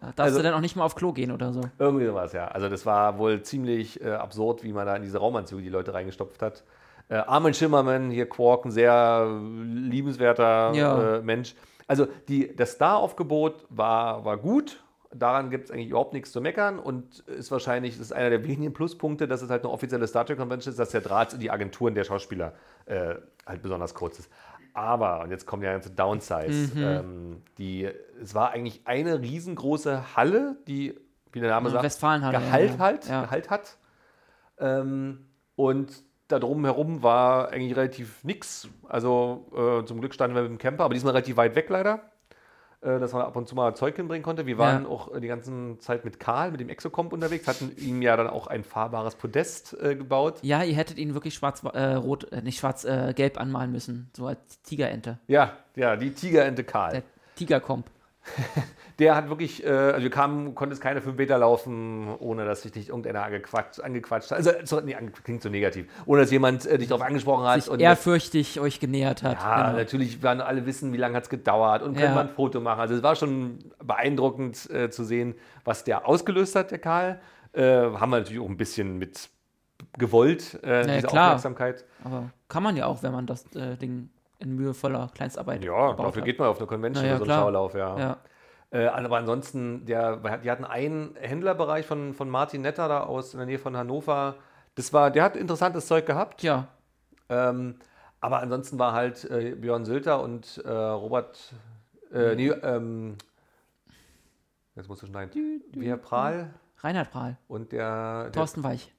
Darfst Also- du dann auch nicht mal auf Klo gehen oder so? Irgendwie sowas, ja. Also das war wohl ziemlich äh, absurd, wie man da in diese Raumanzüge die Leute reingestopft hat. Äh, Armin Schimmermann, hier Quark, ein sehr liebenswerter Ja. äh, Mensch. Also die, das Star-Aufgebot war, war gut. Daran gibt es eigentlich überhaupt nichts zu meckern und ist wahrscheinlich, das ist einer der wenigen Pluspunkte, dass es halt eine offizielle Star Trek Convention ist, dass der Draht in die Agenturen der Schauspieler äh, halt besonders kurz ist. Aber, und jetzt kommt der ganze Downsize, ähm, die, es war eigentlich eine riesengroße Halle, die, wie der Name sagt, Gehalt ja. halt, Ja. Gehalt hat. Ähm, und da drum herum war eigentlich relativ nix. Also äh, zum Glück standen wir mit dem Camper, aber diesmal relativ weit weg leider, dass man ab und zu mal Zeug hinbringen konnte. Wir waren Ja. auch äh, die ganze Zeit mit Karl, mit dem Exocomp unterwegs, hatten ihm ja dann auch ein fahrbares Podest äh, gebaut. Ja, ihr hättet ihn wirklich schwarz-rot, äh, nicht schwarz-gelb anmalen müssen. So als Tigerente. Ja, ja, die Tigerente Karl. Der Tigerkomp. Der hat wirklich, äh, also wir kamen, konnte es keine 5 Meter laufen, ohne dass sich nicht irgendeiner angequatscht, angequatscht hat. Also, so, nee, klingt so negativ. Ohne dass jemand äh, dich darauf angesprochen hat. Sich und ehrfürchtig euch genähert hat. Ja, genau. natürlich werden alle wissen, wie lange hat es gedauert und können Ja. wir ein Foto machen. Also es war schon beeindruckend äh, zu sehen, was der ausgelöst hat, der Karl. Äh, haben wir natürlich auch ein bisschen mit gewollt, äh, ja, diese klar. Aufmerksamkeit. Aber kann man ja auch, wenn man das äh, Ding in mühevoller Kleinstarbeit Ja, dafür hat. geht man auf eine Convention Na ja, oder so einen klar. Schaulauf, ja. Ja. Äh, aber ansonsten, der, die hatten einen Händlerbereich von, von Martin Netter da aus in der Nähe von Hannover. Das war, der hat interessantes Zeug gehabt. Tja, Ähm, aber ansonsten war halt äh, Björn Sülter und äh, Robert, äh, nee, ähm, jetzt musst du schneiden, Herr Prahl Reinhard Prahl, und der, der Thorsten Weich.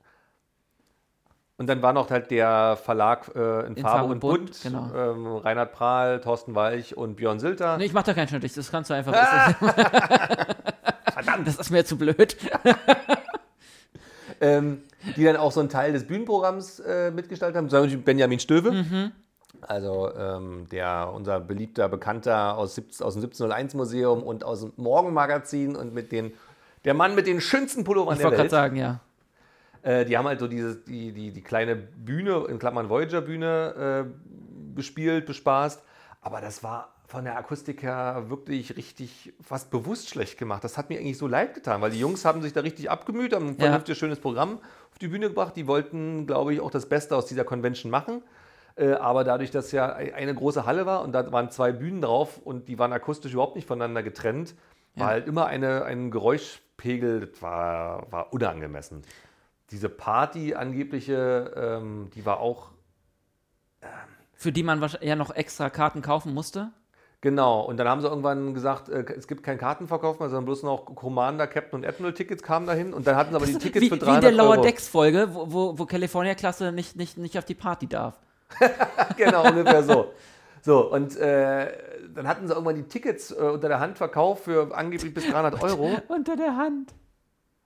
Und dann war noch halt der Verlag äh, in, Farbe, und Bunt, genau. ähm, Reinhard Prahl, Thorsten Weich und Björn Sülter. Nee, ich mach da keinen Schnitt, das kannst du einfach. Verdammt! Das ist mir zu blöd. ähm, die dann auch so einen Teil des Bühnenprogramms äh, mitgestaltet haben. Zum Beispiel Benjamin Stöwe. Also ähm, der, unser beliebter Bekannter aus, 17, aus dem 1701 Museum und aus dem Morgenmagazin und mit den, der Mann mit den schönsten Pullovern Ich der wollte gerade Welt. sagen, ja. Äh, die haben halt so dieses, die, die, die kleine Bühne, in Klammern Voyager-Bühne, äh, bespielt, bespaßt. Aber das war von der Akustik her wirklich richtig fast bewusst schlecht gemacht. Das hat mir eigentlich so leid getan, weil die Jungs haben sich da richtig abgemüht, haben ein Ja. vernünftiges, schönes Programm auf die Bühne gebracht. Die wollten, glaube ich, auch das Beste aus dieser Convention machen. Äh, aber dadurch, dass ja eine große Halle war und da waren zwei Bühnen drauf und die waren akustisch überhaupt nicht voneinander getrennt, war Ja. halt immer eine, ein Geräuschpegel, das war, war unangemessen. Diese Party angebliche, ähm, die war auch Für die man wahrscheinlich ja noch extra Karten kaufen musste. Genau, und dann haben sie irgendwann gesagt, äh, es gibt keinen Kartenverkauf mehr, sondern bloß noch Commander, Captain und Admiral Tickets kamen dahin und dann hatten sie aber die Tickets wie, für wie 300 in der Lower Euro. Decks Folge, wo, wo, wo California-Klasse nicht, nicht, nicht auf die Party darf. genau, ungefähr so. So, und äh, dann hatten sie irgendwann die Tickets äh, unter der Hand verkauft für angeblich bis 300 Euro. Unter der Hand.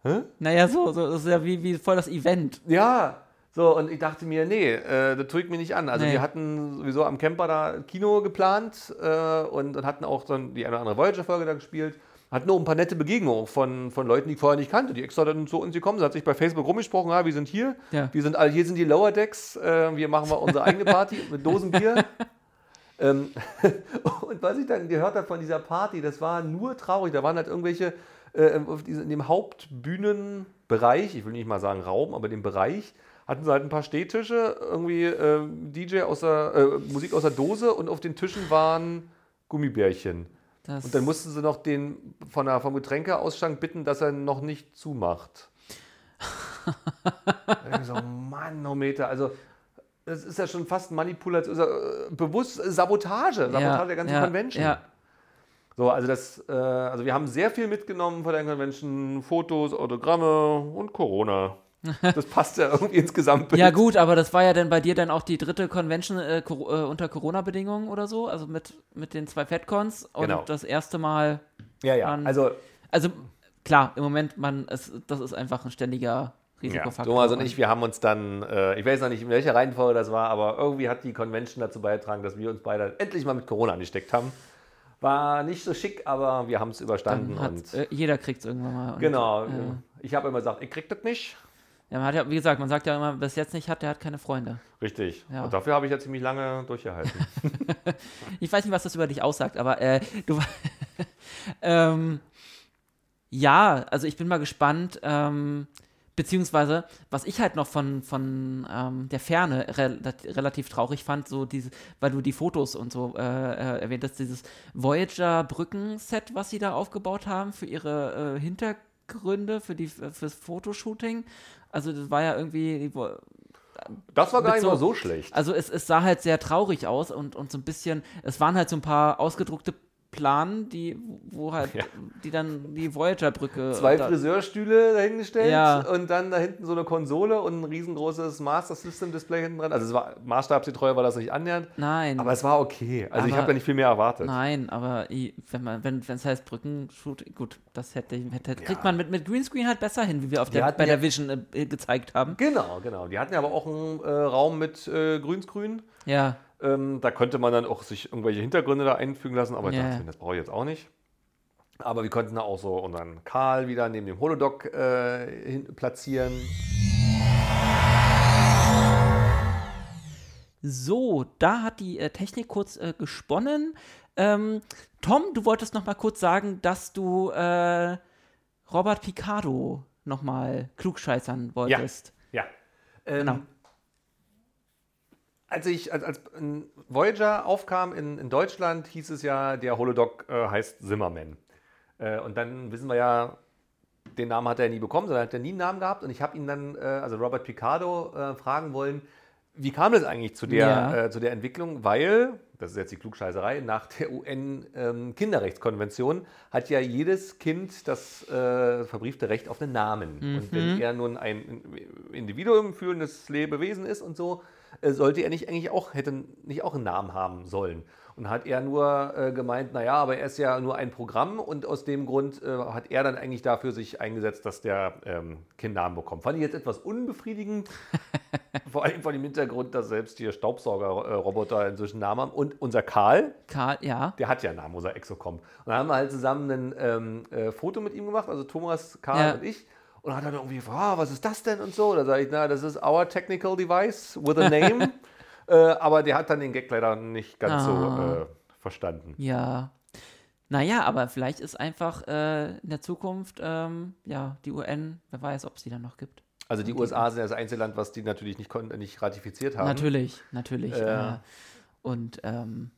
Hä? Naja, so, so das ist ja wie, wie voll das Event. Ja, so, und ich dachte mir, nee, äh, das tue ich mir nicht an. Also Nee. wir hatten sowieso am Camper da Kino geplant äh, und, und hatten auch dann die eine oder andere Voyager-Folge da gespielt. Hatten auch ein paar nette Begegnungen von, von Leuten, die ich vorher nicht kannte, die extra dann zu uns gekommen sind. Hat sich bei Facebook rumgesprochen, ja, wir sind hier, Ja. wir sind alle, hier sind die Lower Decks, äh, wir machen mal unsere eigene Party mit Dosen Bier. ähm, und was ich dann gehört habe von dieser Party, das war nur traurig. Da waren halt irgendwelche äh, diese, in dem Hauptbühnenbereich, ich will nicht mal sagen Raum, aber dem Bereich, hatten sie halt ein paar Stehtische, irgendwie äh, DJ aus der, äh, Musik aus der Dose und auf den Tischen waren Gummibärchen. Das, Und dann mussten sie noch den von der, vom Getränkeausschank bitten, dass er noch nicht zumacht. Ich so, Mann, no Meter. Also, das ist ja schon fast Manipulation, ja, äh, bewusst Sabotage, Sabotage der ganzen ja, Convention. Ja, So, also das, äh, also wir haben sehr viel mitgenommen von der Convention, Fotos, Autogramme und Corona. Das passt ja irgendwie ins Gesamtbild. ja, gut, aber das war ja dann bei dir dann auch die dritte Convention äh, äh, unter Corona-Bedingungen oder so, also mit, mit den zwei FedCons und Genau. das erste Mal, ja, ja. Dann- Also also klar, im Moment, man, es, das ist einfach ein ständiger Ja, Risikofaktor. Thomas und ich, wir haben uns dann, äh, ich weiß noch nicht, in welcher Reihenfolge das war, aber irgendwie hat die Convention dazu beigetragen, dass wir uns beide endlich mal mit Corona angesteckt haben. War nicht so schick, aber wir haben es überstanden. hat, und äh, jeder kriegt es irgendwann mal. Und, genau, äh, ich habe immer gesagt, ich krieg das nicht. ja, man hat ja, wie gesagt, man sagt ja immer, wer es jetzt nicht hat, der hat keine Freunde. Richtig. Ja. Und dafür habe ich ja ziemlich lange durchgehalten. Ich weiß nicht, was das über dich aussagt, aber äh, du. ähm, ja, also ich bin mal gespannt. Ähm, beziehungsweise, was ich halt noch von, von ähm, der Ferne re relativ traurig fand, so diese, weil du die Fotos und so äh, äh, erwähnt hast, dieses Voyager-Brücken-Set, was sie da aufgebaut haben für ihre äh, Hintergründe, für die fürs Fotoshooting. Also das war ja irgendwie, Das war gar nicht mal so- so schlecht. also es, es sah halt sehr traurig aus und, und so ein bisschen, es waren halt so ein paar ausgedruckte Planen, die, wo halt, Ja. die dann die Voyager-Brücke. Zwei da- Friseurstühle dahingestellt Ja. und dann da hinten so eine Konsole und ein riesengroßes Master System Display hinten dran. Also es war maßstabsgetreu war das nicht annähernd, Nein. aber es war okay. Also ich Aber- habe da nicht viel mehr erwartet. Nein, aber wenn man, wenn es heißt Brückenshoot, gut, das hätte, hätte kriegt Ja. man mit, mit Greenscreen halt besser hin, wie wir auf der, bei ja- der Vision äh, gezeigt haben. Genau, genau. Die hatten ja aber auch einen äh, Raum mit äh, Grünsgrün. Ja, Ähm, da könnte man dann auch sich irgendwelche Hintergründe da einfügen lassen, aber ich Ja. dachte, das brauche ich jetzt auch nicht. Aber wir konnten da auch so unseren Karl wieder neben dem Holodoc äh, hin, platzieren. so, da hat die äh, Technik kurz äh, gesponnen. Ähm, Tom, du wolltest noch mal kurz sagen, dass du äh, Robert Picardo noch mal klugscheißern wolltest. Ja. Ähm, Genau. Als ich, als, als Voyager aufkam in, in Deutschland, hieß es ja, der Holodoc äh, heißt Zimmerman. Äh, und dann wissen wir ja, den Namen hat er nie bekommen, sondern hat er nie einen Namen gehabt. Und ich habe ihn dann, äh, also Robert Picardo, äh, fragen wollen, wie kam das eigentlich zu der, Ja. äh, zu der Entwicklung? Weil, das ist jetzt die Klugscheißerei, nach der UN-Kinderrechtskonvention hat ja jedes Kind das äh, verbriefte Recht auf einen Namen. Und wenn er nun ein Individuum, fühlendes Lebewesen ist und so, sollte er nicht eigentlich auch, hätte nicht auch einen Namen haben sollen. Und hat er nur äh, gemeint, naja, aber er ist ja nur ein Programm und aus dem Grund äh, hat er dann eigentlich dafür sich eingesetzt, dass der ähm, Kind Namen bekommt. Fand ich jetzt etwas unbefriedigend, vor allem vor dem Hintergrund, dass selbst hier Staubsaugerroboter inzwischen Namen haben. Und unser Karl, Karl, ja. der hat ja einen Namen, unser Exocom. Und dann haben wir halt zusammen ein ähm, äh, Foto mit ihm gemacht, also Thomas, Karl Ja. und ich. Und hat dann irgendwie gefragt, ah, was ist das denn und so. Da sage ich, na, das ist our technical device with a name. äh, aber der hat dann den Gag leider nicht ganz Ah. so äh, verstanden. Ja. Naja, aber vielleicht ist einfach äh, in der Zukunft, ähm, ja, die UN, wer weiß, ob es die dann noch gibt. Also die USA sind das Einzelland, was die natürlich nicht, nicht ratifiziert haben. Natürlich, natürlich. Und ähm,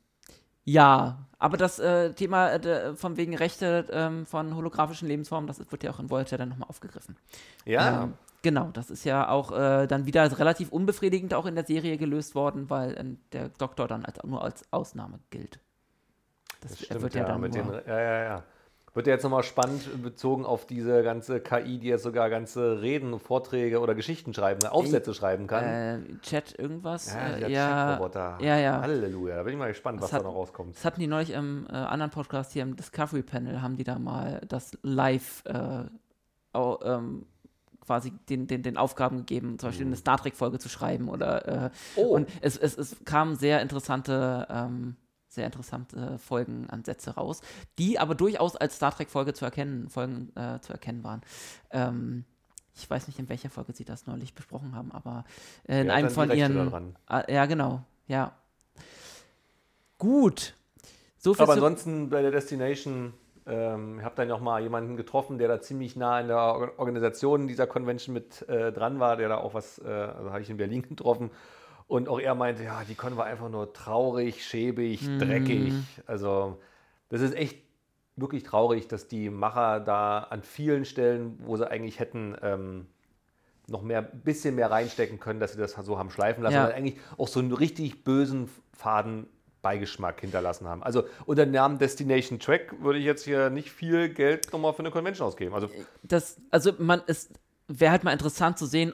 ja, aber das äh, Thema äh, von wegen Rechte ähm, von holographischen Lebensformen, das wird ja auch in Voyager dann nochmal aufgegriffen. Ja, Ähm, genau, das ist ja auch äh, dann wieder relativ unbefriedigend auch in der Serie gelöst worden, weil ähm, der Doktor dann als, nur als Ausnahme gilt. Das, Das stimmt, wird ja, ja, dann mit den, ja, ja, ja. Wird ja jetzt nochmal spannend bezogen auf diese ganze KI, die jetzt sogar ganze Reden, Vorträge oder Geschichten schreiben, ne, Aufsätze schreiben kann. äh, Chat irgendwas. ja, äh, der ja, Chatroboter. ja, ja. Halleluja, da bin ich mal gespannt, Das was hat- da noch rauskommt. Das hatten die neulich im äh, anderen Podcast hier im Discovery Panel, haben die da mal das live äh, au, ähm, quasi den, den, den Aufgaben gegeben, zum Beispiel eine Star Trek-Folge zu schreiben oder äh, Mhm. Oh. und es, es, es kamen sehr interessante, ähm, sehr interessante Folgenansätze raus, die aber durchaus als Star Trek-Folge zu erkennen, Folgen äh, zu erkennen waren. Ähm, ich weiß nicht, in welcher Folge sie das neulich besprochen haben, aber äh, in hat einem von ihren. Ah, ja, genau. Ja. Gut. So Aber ansonsten bei der Destination, ähm, ich habe dann noch mal jemanden getroffen, der da ziemlich nah in der Or- Organisation dieser Convention mit äh, dran war, der da auch was, äh, also habe ich in Berlin getroffen. Und auch er meinte, ja, die Con war einfach nur traurig, schäbig, Mhm. dreckig. Also das ist echt wirklich traurig, dass die Macher da an vielen Stellen, wo sie eigentlich hätten ähm, noch mehr, bisschen mehr reinstecken können, dass sie das so haben schleifen lassen, Ja. eigentlich auch so einen richtig bösen Faden Beigeschmack hinterlassen haben. Also unter dem Namen Destination Track würde ich jetzt hier nicht viel Geld nochmal für eine Convention ausgeben. Also das, also man ist, wäre halt mal interessant zu sehen,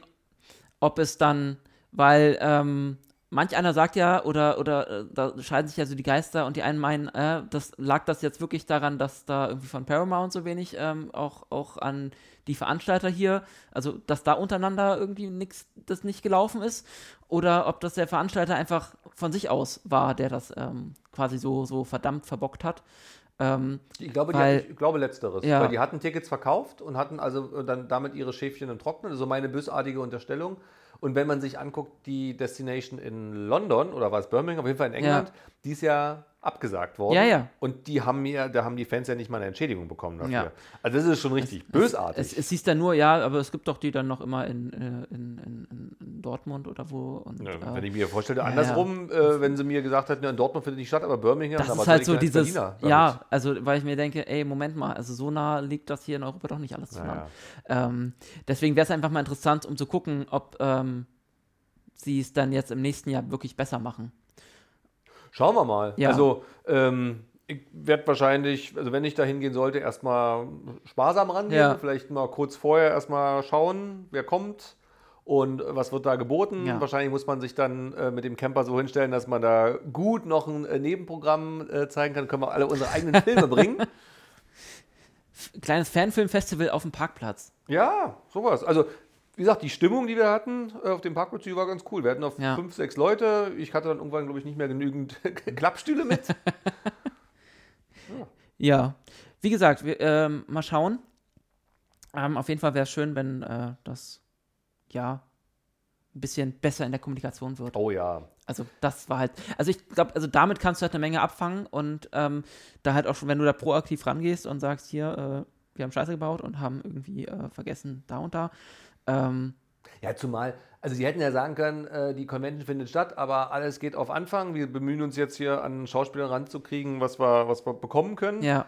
ob es dann, weil ähm, manch einer sagt ja, oder, oder äh, da scheiden sich ja so die Geister und die einen meinen, äh, das lag das jetzt wirklich daran, dass da irgendwie von Paramount so wenig ähm, auch, auch an die Veranstalter hier, also dass da untereinander irgendwie nichts, das nicht gelaufen ist, oder ob das der Veranstalter einfach von sich aus war, der das ähm, quasi so, so verdammt verbockt hat. Ähm, ich glaube, Weil- hatten, ich glaube letzteres. Ja. Weil die hatten Tickets verkauft und hatten also dann damit ihre Schäfchen im Trocknen. Also meine bösartige Unterstellung. Und wenn man sich anguckt, die Destination in London oder war es Birmingham, auf jeden Fall in England, die ist ja abgesagt worden. Ja, ja. Und die haben mir, da haben die Fans ja nicht mal eine Entschädigung bekommen dafür. Ja. Also das ist schon richtig bösartig. Es, es hieß dann nur, ja, aber es gibt doch die dann noch immer in, äh, in, in, in, Dortmund oder wo. Und, Ja, äh, wenn ich mir vorstelle, andersrum, Äh, wenn sie mir gesagt hätten, ja, in Dortmund findet nicht statt, aber Birmingham, das aber ist halt so dieses, ja, also weil ich mir denke, ey, Moment mal, also so nah liegt das hier in Europa doch nicht alles zusammen. Ähm, deswegen wäre es einfach mal interessant, um zu gucken, ob ähm, sie es dann jetzt im nächsten Jahr wirklich besser machen. Schauen wir mal. Ja. Also, ähm, ich werde wahrscheinlich, also wenn ich da hingehen sollte, erstmal sparsam rangehen. Ja. Vielleicht mal kurz vorher erstmal schauen, wer kommt und was wird da geboten. Ja. Wahrscheinlich muss man sich dann äh, mit dem Camper so hinstellen, dass man da gut noch ein äh, Nebenprogramm äh, zeigen kann. Können wir alle unsere eigenen Filme bringen. Kleines Fanfilmfestival auf dem Parkplatz. Ja, sowas. Also, wie gesagt, die Stimmung, die wir hatten äh, auf dem Parkplatz, die war ganz cool. Wir hatten noch Ja. fünf, sechs Leute. Ich hatte dann irgendwann, glaube ich, nicht mehr genügend Klappstühle mit. Ja, wie gesagt, wir, ähm, mal schauen. Ähm, auf jeden Fall wäre es schön, wenn äh, das ja ein bisschen besser in der Kommunikation wird. Oh ja. Also das war halt, also ich glaube, also damit kannst du halt eine Menge abfangen und ähm, da halt auch schon, wenn du da proaktiv rangehst und sagst, hier, äh, wir haben Scheiße gebaut und haben irgendwie äh, vergessen da und da. Ähm, Ja, zumal, also sie hätten ja sagen können, äh, die Convention findet statt, aber alles geht auf Anfang. Wir bemühen uns jetzt hier an Schauspieler ranzukriegen, was wir, was wir bekommen können. ja,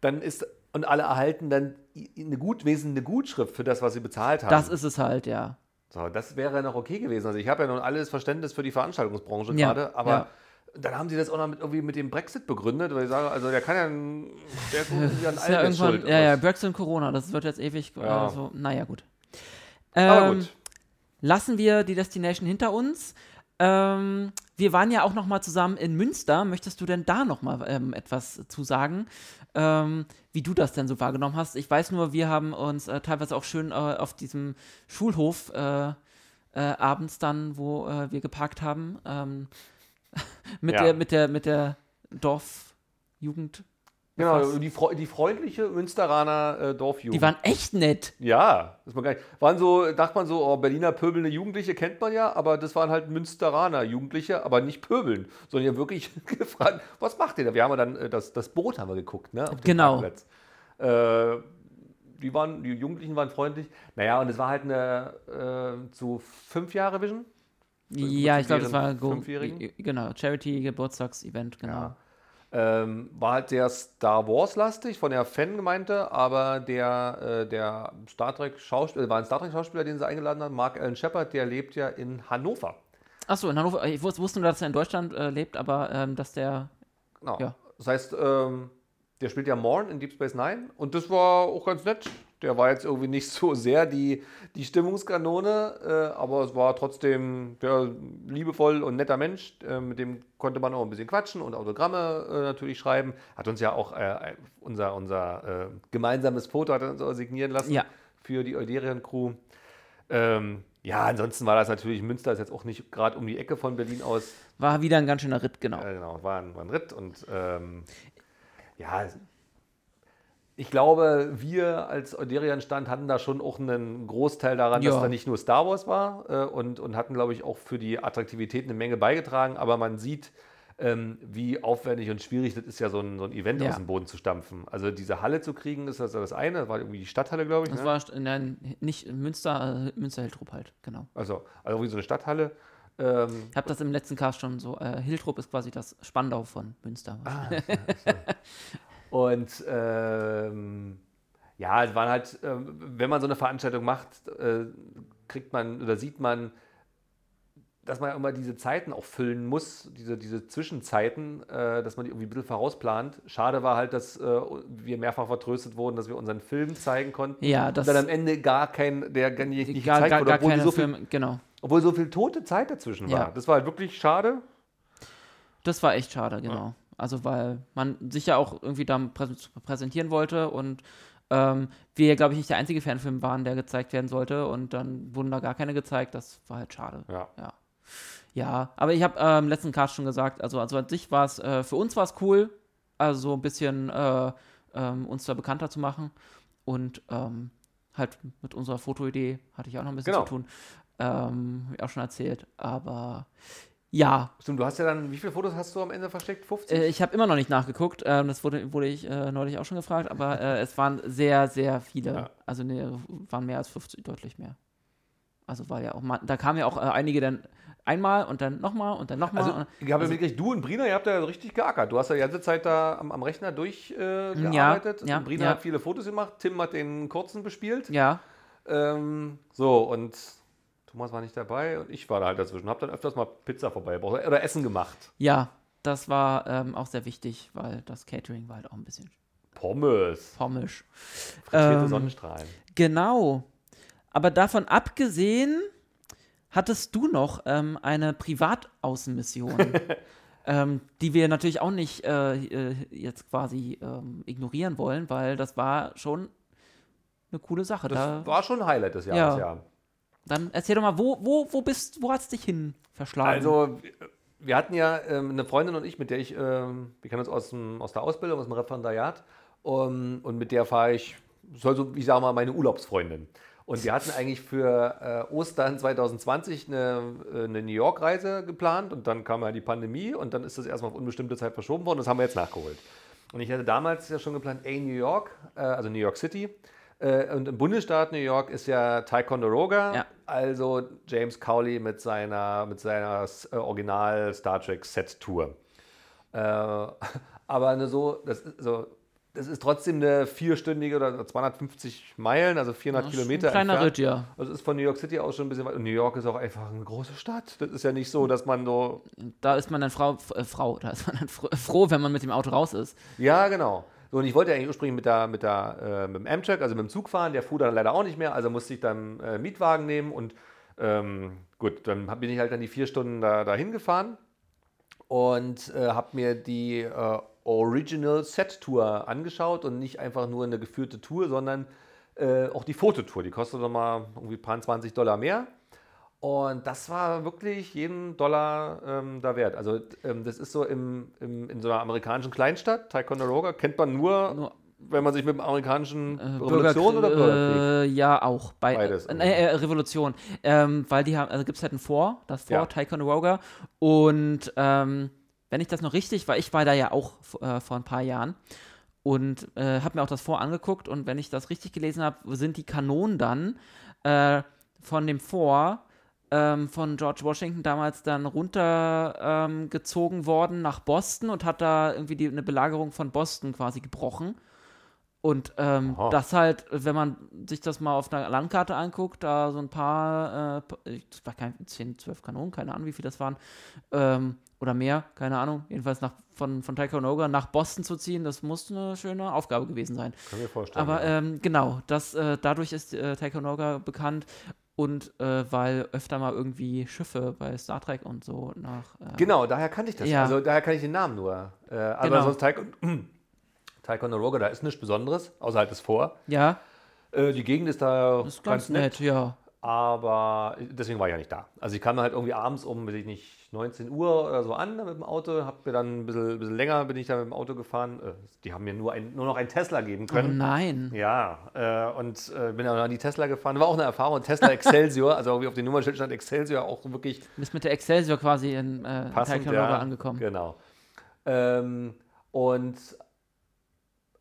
Dann ist, und alle erhalten dann eine gut, wesentlich eine Gutschrift für das, was sie bezahlt haben. das ist es halt, ja. so, das wäre noch okay gewesen. Also ich habe ja nun alles Verständnis für die Veranstaltungsbranche Ja, gerade, aber ja. dann haben sie das auch noch mit, irgendwie mit dem Brexit begründet, weil ich sage, also der kann ja, ein- der ist irgendwie an allem ja schuld. ja, ja, Brexit und Corona, das wird jetzt ewig, Ja. äh, so, naja, gut. Aber Ähm, gut. lassen wir die Destination hinter uns. Ähm, wir waren ja auch noch mal zusammen in Münster. Möchtest du denn da noch mal ähm, etwas zu sagen, ähm, wie du das denn so wahrgenommen hast? Ich weiß nur, wir haben uns äh, teilweise auch schön äh, auf diesem Schulhof äh, äh, abends dann, wo äh, wir geparkt haben, ähm, mit, Ja. der, mit der mit der Dorfjugend. Genau, die, die freundliche Münsteraner äh, Dorfjugend. Die waren echt nett. Ja, das man gar nicht. Waren so, dachte man so, oh, Berliner pöbelnde Jugendliche kennt man ja, aber das waren halt Münsteraner Jugendliche, aber nicht pöbeln, sondern ja wirklich gefragt, was macht ihr da? Wir haben ja dann äh, das, das Boot haben wir geguckt, ne? Genau. Äh, die, waren, die Jugendlichen waren freundlich. Naja, und es war halt eine äh, zu fünf Jahre Vision. Ja, ich glaube, das war go- genau Charity Geburtstagsevent, genau. Ja. Ähm, war halt sehr Star Wars-lastig von der Fangemeinde, aber der, äh, der Star Trek-Schauspieler, war ein Star Trek-Schauspieler, den sie eingeladen haben, Mark Allen Shepard, der lebt ja in Hannover. Achso, in Hannover. Ich wus- wusste nur, dass er in Deutschland äh, lebt, aber ähm, dass der. Genau. Ja. Das heißt, ähm, der spielt ja Morn in Deep Space Nine und das war auch ganz nett. Der war jetzt irgendwie nicht so sehr die, die Stimmungskanone, äh, aber es war trotzdem der liebevoll und netter Mensch. Äh, mit dem konnte man auch ein bisschen quatschen und Autogramme äh, natürlich schreiben. Hat uns ja auch äh, unser, unser äh, gemeinsames Foto hat uns auch signieren lassen Ja. für die Euderian-Crew. Ähm, ja, ansonsten war das natürlich, Münster ist jetzt auch nicht gerade um die Ecke von Berlin aus. War wieder ein ganz schöner Ritt, genau. Genau, war ein, war ein Ritt und ähm, ja, ich glaube, wir als Euderian-Stand hatten da schon auch einen Großteil daran, dass Ja. da nicht nur Star Wars war äh, und, und hatten, glaube ich, auch für die Attraktivität eine Menge beigetragen, aber man sieht, ähm, wie aufwendig und schwierig das ist ja, so ein, so ein Event Ja. aus dem Boden zu stampfen. Also diese Halle zu kriegen, ist das das eine, das war irgendwie die Stadthalle, glaube ich. Das ne? war nein, nicht Münster, äh, Münster Hiltrup halt, genau. also, also irgendwie so eine Stadthalle. Ähm, Ich habe das im letzten Cast schon so. Äh, Hiltrup ist quasi das Spandau von Münster. Ah, Und ähm, ja, es waren halt, ähm, wenn man so eine Veranstaltung macht, äh, kriegt man oder sieht man, dass man immer diese Zeiten auch füllen muss, diese, diese Zwischenzeiten, äh, dass man die irgendwie ein bisschen vorausplant. Schade war halt, dass äh, wir mehrfach vertröstet wurden, dass wir unseren Film zeigen konnten. Ja, Und das- dann am Ende gar kein, der gar nicht, nicht gar, gezeigt gar, wurde, gar obwohl, so viel, Filme, genau. obwohl so viel tote Zeit dazwischen Ja. war. Das war halt wirklich schade. Das war echt schade, genau. Also weil man sich ja auch irgendwie da prä präsentieren wollte und ähm, wir, glaube ich, nicht der einzige Fanfilm waren, der gezeigt werden sollte und dann wurden da gar keine gezeigt. Das war halt schade. Ja. Ja, ja aber ich habe ähm, im letzten Cast schon gesagt, also, also an sich war es, äh, für uns war es cool, also so ein bisschen äh, ähm, uns da bekannter zu machen und ähm, halt mit unserer Fotoidee hatte ich auch noch ein bisschen Genau. zu tun. Ähm, hab ich auch schon erzählt, aber ja, Stimmt, du hast ja dann, wie viele Fotos hast du am Ende versteckt? 50? äh, ich habe immer noch nicht nachgeguckt. Ähm, das wurde, wurde ich äh, neulich auch schon gefragt, aber äh, es waren sehr, sehr viele. Ja. Also ne, waren mehr als 50, deutlich mehr. Also weil ja auch mal, da kamen ja auch äh, einige dann einmal und dann nochmal und dann nochmal. Also, ich habe ja mitgekriegt, du und Brina, ihr habt ja richtig geackert. Du hast ja die ganze Zeit da am, am Rechner durchgearbeitet. Äh, ja, und Brina ja. hat viele Fotos gemacht, Tim hat den kurzen bespielt. ja, Ähm, so, und Thomas war nicht dabei und ich war da halt dazwischen. Hab dann öfters mal Pizza vorbeigebracht oder Essen gemacht. ja, das war ähm, auch sehr wichtig, weil das Catering war halt auch ein bisschen Pommes, pommisch. frittierte Ähm, Sonnenstrahlen. Genau. Aber davon abgesehen, hattest du noch ähm, eine Privataußenmission, ähm, die wir natürlich auch nicht äh, äh, jetzt quasi ähm, ignorieren wollen, weil das war schon eine coole Sache. Das Da, war schon ein Highlight des Jahres, Ja. ja. Dann erzähl doch mal, wo, wo, wo bist, wo hat's dich hin verschlagen? Also, wir hatten ja ähm, eine Freundin und ich, mit der ich, ähm, wir kennen uns aus, dem, aus der Ausbildung, aus dem Referendariat. Um, und mit der fahre ich, soll so, ich sage mal, meine Urlaubsfreundin. Und wir hatten eigentlich für äh, Ostern 2020 eine, äh, eine New York-Reise geplant und dann kam ja die Pandemie und dann ist das erstmal auf unbestimmte Zeit verschoben worden. Das haben wir jetzt nachgeholt. Und ich hatte damals ja schon geplant, ey, New York, äh, also New York City. Äh, und im Bundesstaat New York ist ja Ticonderoga, Ja. also James Cowley mit seiner, mit seiner äh, Original Star Trek Set Tour. Äh, aber eine so, das ist so, das ist trotzdem eine vierstündige oder 250 Meilen, also 400 Das ist Kilometer Ein kleiner entfernt. Ritt, ja. Also ist von New York City aus schon ein bisschen weit. Und New York ist auch einfach eine große Stadt. Das ist ja nicht so, dass man so. Da ist man dann Frau, äh, Frau, da ist man dann fr- froh, wenn man mit dem Auto raus ist. Ja, genau. Und ich wollte eigentlich ursprünglich mit, der, mit, der, äh, mit dem Amtrak, also mit dem Zug fahren. Der fuhr dann leider auch nicht mehr. Also musste ich dann äh, Mietwagen nehmen. Und ähm, gut, dann bin ich halt dann die vier Stunden da, dahin gefahren und äh, habe mir die äh, Original Set Tour angeschaut und nicht einfach nur eine geführte Tour, sondern äh, auch die Fototour. Die kostet nochmal irgendwie ein paar 20 Dollar mehr. Und das war wirklich jeden Dollar ähm, da wert. Also ähm, das ist so im, im, in so einer amerikanischen Kleinstadt, Ticonderoga, kennt man nur, Nur- wenn man sich mit dem amerikanischen Äh, Revolution Bürgerkrieg- oder Bürgerkrieg. Äh, ja, auch. Bei, Beides. Äh, äh, Revolution. Ähm, weil die haben, also gibt es halt ein Fort, das Fort Ja. Ticonderoga. Und ähm, wenn ich das noch richtig, weil ich war da ja auch äh, vor ein paar Jahren und äh, habe mir auch das Fort angeguckt und wenn ich das richtig gelesen habe, sind die Kanonen dann äh, von dem Fort ähm, von George Washington damals dann runtergezogen ähm, worden nach Boston und hat da irgendwie die, eine Belagerung von Boston quasi gebrochen. Und ähm, das halt, wenn man sich das mal auf einer Landkarte anguckt, da so ein paar, äh, das war kein 10, 12 Kanonen, keine Ahnung, wie viel das waren, ähm, oder mehr, keine Ahnung, jedenfalls nach, von, von Ticonderoga nach Boston zu ziehen, das muss eine schöne Aufgabe gewesen sein. Kann mir vorstellen. Aber ähm, genau, das, äh, dadurch ist äh, Ticonderoga bekannt und äh, weil öfter mal irgendwie Schiffe bei Star Trek und so nach. Äh, Genau, daher kannte ich das. Ja. Also daher kann ich den Namen nur. Äh, aber Genau. sonst Ticonderoga, da ist nichts Besonderes, außer halt das Vor. Ja, Äh, die Gegend ist da ist ganz nett, ja. aber deswegen war ich ja nicht da. Also ich kam halt irgendwie abends um, weiß ich nicht, 19 Uhr oder so an mit dem Auto, hab mir dann ein bisschen, bisschen länger bin ich da mit dem Auto gefahren. Äh, die haben mir nur, ein, nur noch einen Tesla geben Oh können. nein. Ja, äh, und äh, bin dann an die Tesla gefahren. War auch eine Erfahrung. Tesla Excelsior, also wie auf den Nummernschild stand Excelsior, auch wirklich Bist mit der Excelsior quasi in, äh, passend. Ja, angekommen. Genau. Ähm, und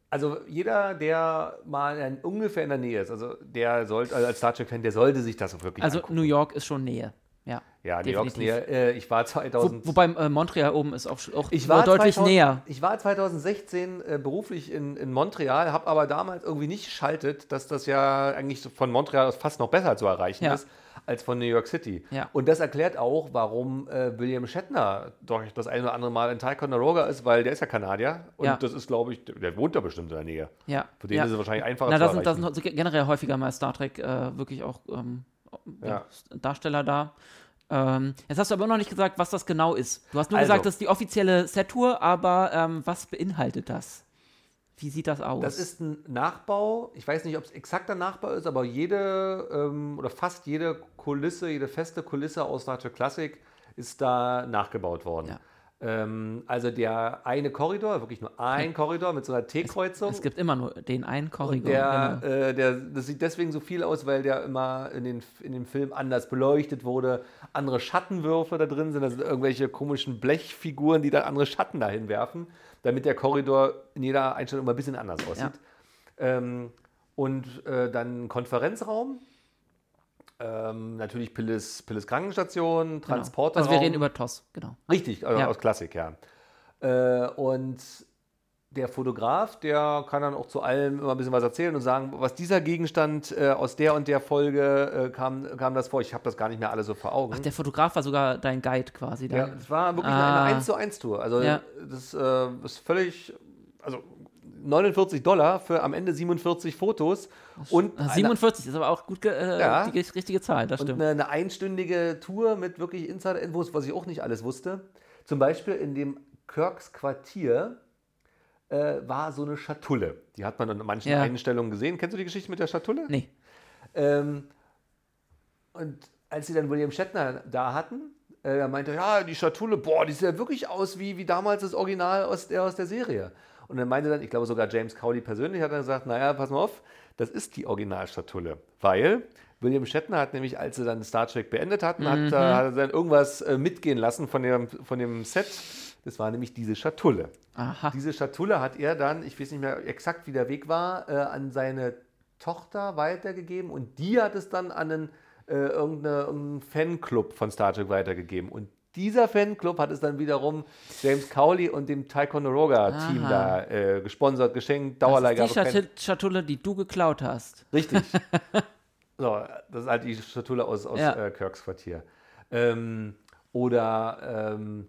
also jeder, der mal in, ungefähr in der Nähe ist, also der sollte, also als Star Trek-Fan, der sollte sich das auch wirklich Also angucken. New York ist schon Nähe. Ja. Ja, New York ist näher. Äh, ich war Wo, 2000. wobei äh, Montreal oben ist auch, auch ich war deutlich 2000, näher. Ich war 2016 äh, beruflich in, in Montreal, habe aber damals irgendwie nicht geschaltet, dass das ja eigentlich von Montreal aus fast noch besser zu erreichen Ja. ist als von New York City. Ja. Und das erklärt auch, warum äh, William Shatner doch das ein oder andere Mal in Ticonderoga ist, weil der ist ja Kanadier und Ja. das ist, glaube ich, der wohnt da bestimmt in der Nähe. Ja. Für den ist es wahrscheinlich einfacher Na, zu da sind, da erreichen. sind generell häufiger mal Star Trek äh, wirklich auch ähm, ja. Darsteller da. Ähm, jetzt hast du aber noch nicht gesagt, was das genau ist. Du hast nur Also. gesagt, das ist die offizielle Set-Tour, aber ähm, was beinhaltet das? Wie sieht das aus? Das ist ein Nachbau. Ich weiß nicht, ob es exakter Nachbau ist, aber jede ähm, oder fast jede Kulisse, jede feste Kulisse aus Trek Classic ist da nachgebaut worden. Ja. Ähm, also der eine Korridor, wirklich nur ein Korridor mit so einer T-Kreuzung. es gibt immer nur den einen Korridor. Der, genau. äh, der, das sieht deswegen so viel aus, weil der immer in, den, in dem Film anders beleuchtet wurde. Andere Schattenwürfe da drin sind. Das sind irgendwelche komischen Blechfiguren, die dann andere Schatten dahin werfen, damit der Korridor in jeder Einstellung immer ein bisschen anders aussieht. Ähm, und äh, dann Konferenzraum. Ähm, natürlich Pilles, Pilles Krankenstation, genau. Transporterraum. Also wir reden über TOS, genau. Richtig, also Ja. aus Klassik, ja. Äh, und der Fotograf, der kann dann auch zu allem immer ein bisschen was erzählen und sagen, was dieser Gegenstand äh, aus der und der Folge äh, kam, kam das vor. Ich habe das gar nicht mehr alle so vor Augen. Ach, der Fotograf war sogar dein Guide quasi. ja, Dann. es war wirklich Ah. eine 1 zu 1 Tour. Also Ja. das äh, ist völlig, also 49 Dollar für am Ende 47 Fotos und Ah, eine- 47 ist aber auch gut äh, Ja. die richtige Zahl, das Und stimmt. eine, eine einstündige Tour mit wirklich Insider-Infos, was ich auch nicht alles wusste. Zum Beispiel in dem Kirks Quartier äh, war so eine Schatulle. Die hat man in manchen Ja. Einstellungen gesehen. Kennst du die Geschichte mit der Schatulle? nee. Ähm, und als sie dann William Shatner da hatten, äh, er meinte, ja, die Schatulle, boah, die sieht ja wirklich aus wie, wie damals das Original aus der, aus der Serie. Und dann meinte dann, ich glaube sogar James Cowley persönlich hat dann gesagt, naja, pass mal auf, das ist die Originalschatulle. Weil William Shatner hat nämlich, als sie dann Star Trek beendet hatten, hat, äh, hat er dann irgendwas äh, mitgehen lassen von dem, von dem Set. Das war nämlich diese Schatulle. Aha. Diese Schatulle hat er dann, ich weiß nicht mehr exakt, wie der Weg war, äh, an seine Tochter weitergegeben und die hat es dann an einen, äh, irgendeine, irgendeinen Fanclub von Star Trek weitergegeben. Und dieser Fanclub hat es dann wiederum James Cowley und dem Ticonderoga-Team da äh, gesponsert, geschenkt, Das Dauerleihgabe. ist die Schatu- Schatulle, die du geklaut hast. Richtig. so, das ist halt die Schatulle aus, aus Ja. äh, Kirks Quartier. Ähm, oder ähm,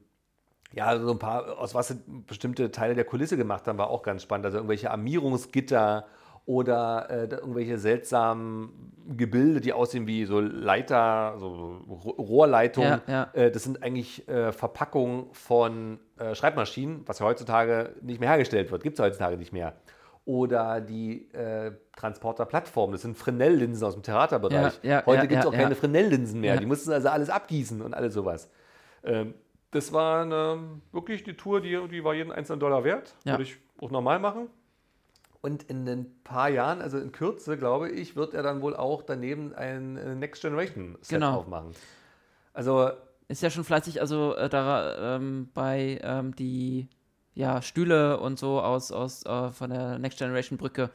ja, so ein paar, aus was bestimmte Teile der Kulisse gemacht haben, war auch ganz spannend. Also irgendwelche Armierungsgitter oder äh, irgendwelche seltsamen Gebilde, die aussehen wie so Leiter, so Ro- Rohrleitungen. Ja, ja. Äh, das sind eigentlich äh, Verpackungen von äh, Schreibmaschinen, was ja heutzutage nicht mehr hergestellt wird. Gibt es heutzutage nicht mehr. Oder die äh, Transporter-Plattformen, das sind Fresnel-Linsen aus dem Theaterbereich. Ja, Heute gibt es auch keine. Fresnel-Linsen mehr. Die mussten also alles abgießen und alles sowas. Ähm, das war eine, wirklich die Tour, die, die war jeden einzelnen Dollar wert. Würde ich auch normal machen. Und in ein paar Jahren, also in Kürze, glaube ich, wird er dann wohl auch daneben ein äh, Next Generation Set Genau. aufmachen. Also Ist ja schon fleißig, also äh, da ähm, bei ähm, die ja, Stühle und so aus, aus äh, von der Next Generation Brücke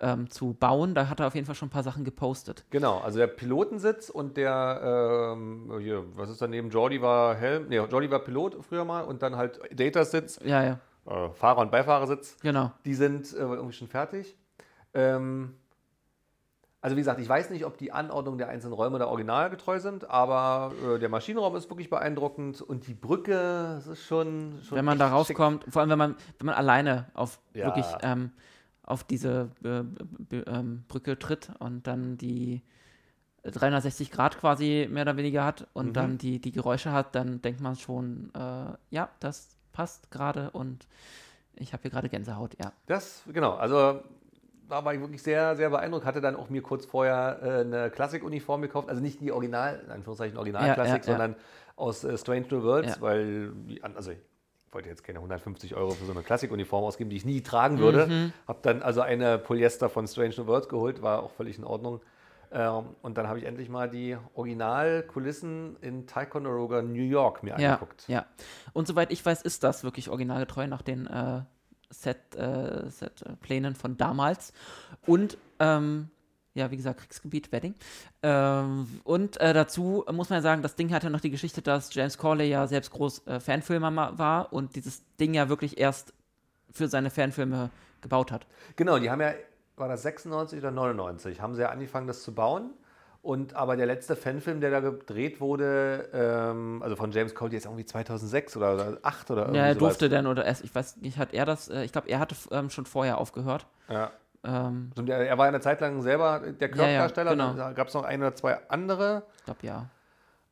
ähm, zu bauen. Da hat er auf jeden Fall schon ein paar Sachen gepostet. Genau, also der Pilotensitz und der, ähm, hier, was ist daneben? Jordi war Helm, nee, Jordi war Pilot früher mal und dann halt Datas Sitz, Ja, ja, äh, Fahrer- und Beifahrersitz, genau. die sind äh, irgendwie schon fertig. Ähm, also wie gesagt, ich weiß nicht, ob die Anordnung der einzelnen Räume da originalgetreu sind, aber äh, der Maschinenraum ist wirklich beeindruckend und die Brücke, das ist schon, schon wenn man da rauskommt, vor allem wenn man, wenn man alleine auf Ja. wirklich ähm, auf diese äh, ähm, Brücke tritt und dann die 360 Grad quasi mehr oder weniger hat und Mhm. dann die, die Geräusche hat, dann denkt man schon, äh, ja, das passt gerade und ich habe hier gerade Gänsehaut, ja. Das, genau, also da war ich wirklich sehr, sehr beeindruckt. Hatte dann auch mir kurz vorher äh, eine Klassikuniform gekauft, also nicht die Original, in Anführungszeichen Originalklassik, Ja, ja, sondern aus äh, Strange New Worlds, weil, also ich wollte jetzt keine 150 Euro für so eine Klassikuniform ausgeben, die ich nie tragen würde. Mhm. Habe dann also eine Polyester von Strange New Worlds geholt, war auch völlig in Ordnung. Ähm, und dann habe ich endlich mal die Originalkulissen in Ticonderoga, New York mir Ja, angeguckt. ja. Und soweit ich weiß, ist das wirklich originalgetreu nach den äh, Set, äh, Set äh, Plänen von damals. Und ähm, ja, wie gesagt, Kriegsgebiet, Wedding. Ähm, und äh, dazu muss man ja sagen, das Ding hat ja noch die Geschichte, dass James Corley ja selbst groß äh, Fanfilmer war und dieses Ding ja wirklich erst für seine Fanfilme gebaut hat. Genau, die haben ja, war das 96 oder 99, haben sie ja angefangen, das zu bauen. Und aber der letzte Fanfilm, der da gedreht wurde, ähm, also von James der ist irgendwie 2006 oder 2008 oder irgendwie Ja, er sowas. durfte dann, oder erst, ich weiß nicht, hat er das, äh, ich glaube, er hatte ähm, schon vorher aufgehört. Ja. Ähm, Und er, war eine Zeit lang selber der Ja, ja, Körperdarsteller. genau. Da gab es noch ein oder zwei andere. ich glaube, ja.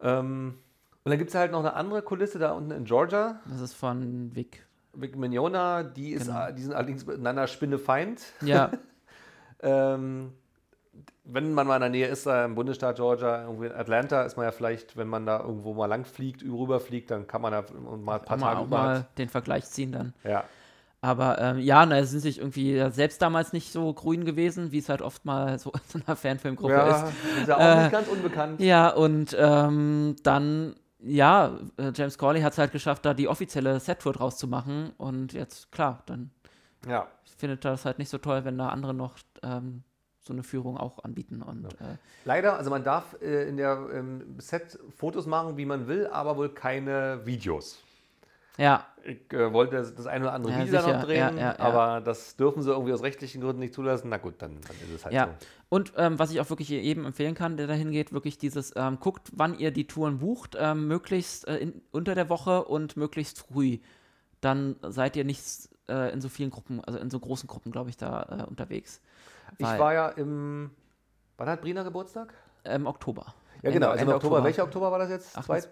Ähm, und dann gibt es halt noch eine andere Kulisse da unten in Georgia. Das ist von Vic. Vic Mignona, die, ist, Genau. die sind allerdings miteinander spinnefeind. Ja, Ähm, wenn man mal in der Nähe ist, da im Bundesstaat Georgia, irgendwie in Atlanta, ist man ja vielleicht, wenn man da irgendwo mal lang fliegt, rüberfliegt, dann kann man da mal ein paar Tage auch mal den Vergleich ziehen dann. Ja. Aber ähm, ja, na, sind sich irgendwie selbst damals nicht so grün gewesen, wie es halt oft mal so in einer Fanfilmgruppe ja, ist. ist ja auch Äh, nicht ganz unbekannt. Ja, und ähm, dann, ja, äh, James Corley hat es halt geschafft, da die offizielle Set-Tour draus zu machen. Und jetzt, klar, dann Ja. findet er das halt nicht so toll, wenn da andere noch ähm, so eine Führung auch anbieten. Und äh, Leider, also man darf äh, in der ähm, Set Fotos machen, wie man will, aber wohl keine Videos. ja, Ich äh, wollte das, das eine oder andere Ja, Video sicher. noch drehen, Ja, ja, ja. aber das dürfen sie irgendwie aus rechtlichen Gründen nicht zulassen. Na gut, dann, dann ist es halt Ja. so. Und ähm, was ich auch wirklich jedem empfehlen kann, der dahin geht, wirklich dieses, ähm, guckt, wann ihr die Touren bucht, ähm, möglichst äh, in, unter der Woche und möglichst früh. Dann seid ihr nicht äh, in so vielen Gruppen, also in so großen Gruppen, glaube ich, da äh, unterwegs. Ich war ja im. Wann hat Brina Geburtstag? Im Oktober. Ja, genau. Also im Ende Oktober. Welcher Oktober war das jetzt? Ach, Zweit,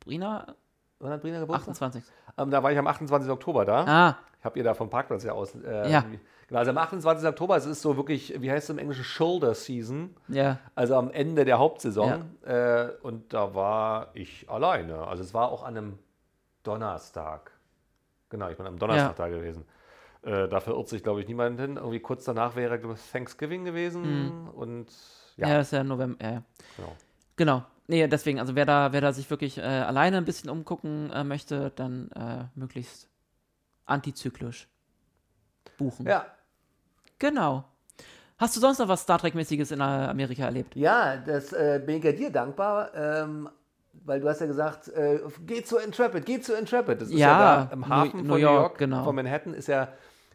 Brina, wann hat Brina Geburtstag? 28. Ähm, da war ich am 28. Oktober da. Ah, Ich habe ihr da vom Parkplatz ja aus. Äh, Ja. Genau, also am 28. Oktober, es ist so wirklich, wie heißt es im Englischen, Shoulder Season. ja. Also am Ende der Hauptsaison. Äh, und da war ich alleine. Also es war auch an einem Donnerstag. Genau, ich bin am Donnerstag Ja. da gewesen. Äh, da verirrt sich, glaube ich, niemand hin. Irgendwie kurz danach wäre, glaube ich, Thanksgiving gewesen. Und ja. ja, das ist ja November. Ja. genau. Genau. Nee, deswegen, also wer da, wer da sich wirklich äh, alleine ein bisschen umgucken äh, möchte, dann äh, möglichst antizyklisch buchen. Ja, Genau. Hast du sonst noch was Star Trek-mäßiges in äh, Amerika erlebt? Ja, das äh, bin ich ja dir dankbar, ähm, weil du hast ja gesagt, äh, geh zu Intrepid, geh zu Intrepid. Das ist ja, Ja, da im Hafen New von New York, York, genau. von Manhattan, ist ja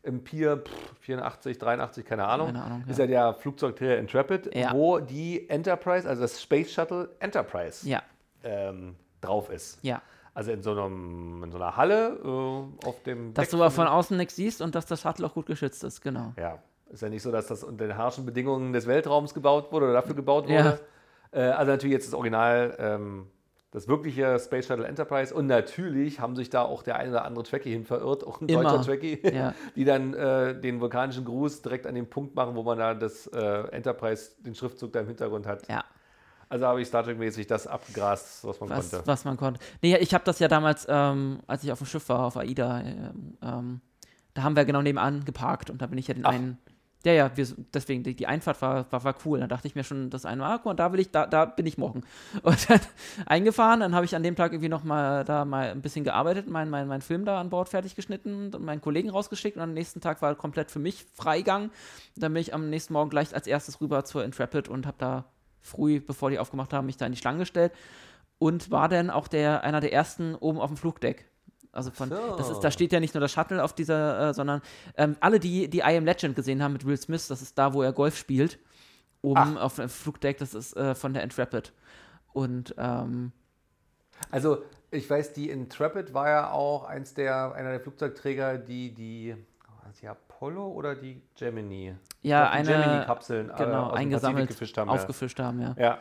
im Pier pff, 84, 83, keine Ahnung, Keine Ahnung, ist ja. der Flugzeugträger Intrepid, Ja. wo die Enterprise, also das Space Shuttle Enterprise, Ja, ähm, drauf ist. ja. Also in so, einem, in so einer Halle äh, auf dem Dass Deck du aber von außen nichts siehst und dass das Shuttle auch gut geschützt ist, genau. Ja, ist ja nicht so, dass das unter den harschen Bedingungen des Weltraums gebaut wurde oder dafür gebaut wurde. Äh, also natürlich jetzt das Original, ähm, das wirkliche Space Shuttle Enterprise und natürlich haben sich da auch der ein oder andere Trekkie hin verirrt, auch ein Immer. deutscher Trekkie, Ja. die dann äh, den vulkanischen Gruß direkt an den Punkt machen, wo man da das äh, Enterprise, den Schriftzug da im Hintergrund hat. Ja, Also habe ich Star Trek-mäßig das abgegrast, was man was, konnte. was man konnte. Nee, ich habe das ja damals, ähm, als ich auf dem Schiff war, auf AIDA, ähm, ähm, da haben wir genau nebenan geparkt und da bin ich ja den Ach. einen. Ja, ja, wir, deswegen, die, die Einfahrt war, war, war cool. Da dachte ich mir schon, das eine, ah, mal, da will ich, da, da bin ich morgen. Und dann eingefahren, dann habe ich an dem Tag irgendwie noch mal da mal ein bisschen gearbeitet, meinen mein, mein Film da an Bord fertig geschnitten, und meinen Kollegen rausgeschickt und am nächsten Tag war komplett für mich Freigang. Dann bin ich am nächsten Morgen gleich als erstes rüber zur Intrepid und habe da früh, bevor die aufgemacht haben, mich da in die Schlange gestellt und war dann auch der, einer der ersten oben auf dem Flugdeck. Also von, So. das ist, da steht ja nicht nur das Shuttle auf dieser, äh, sondern ähm, alle, die, die I Am Legend gesehen haben mit Will Smith, das ist da, wo er Golf spielt, oben auf dem Flugdeck, das ist äh, von der Intrepid. Und ähm, Also, ich weiß, die Intrepid war ja auch eins der, einer der Flugzeugträger, die die, das die Apollo oder die Gemini? ja, glaub, eine Gemini-Kapseln äh, genau, eingesammelt, Pazifik gefischt haben. aufgefischt haben, ja. Ja.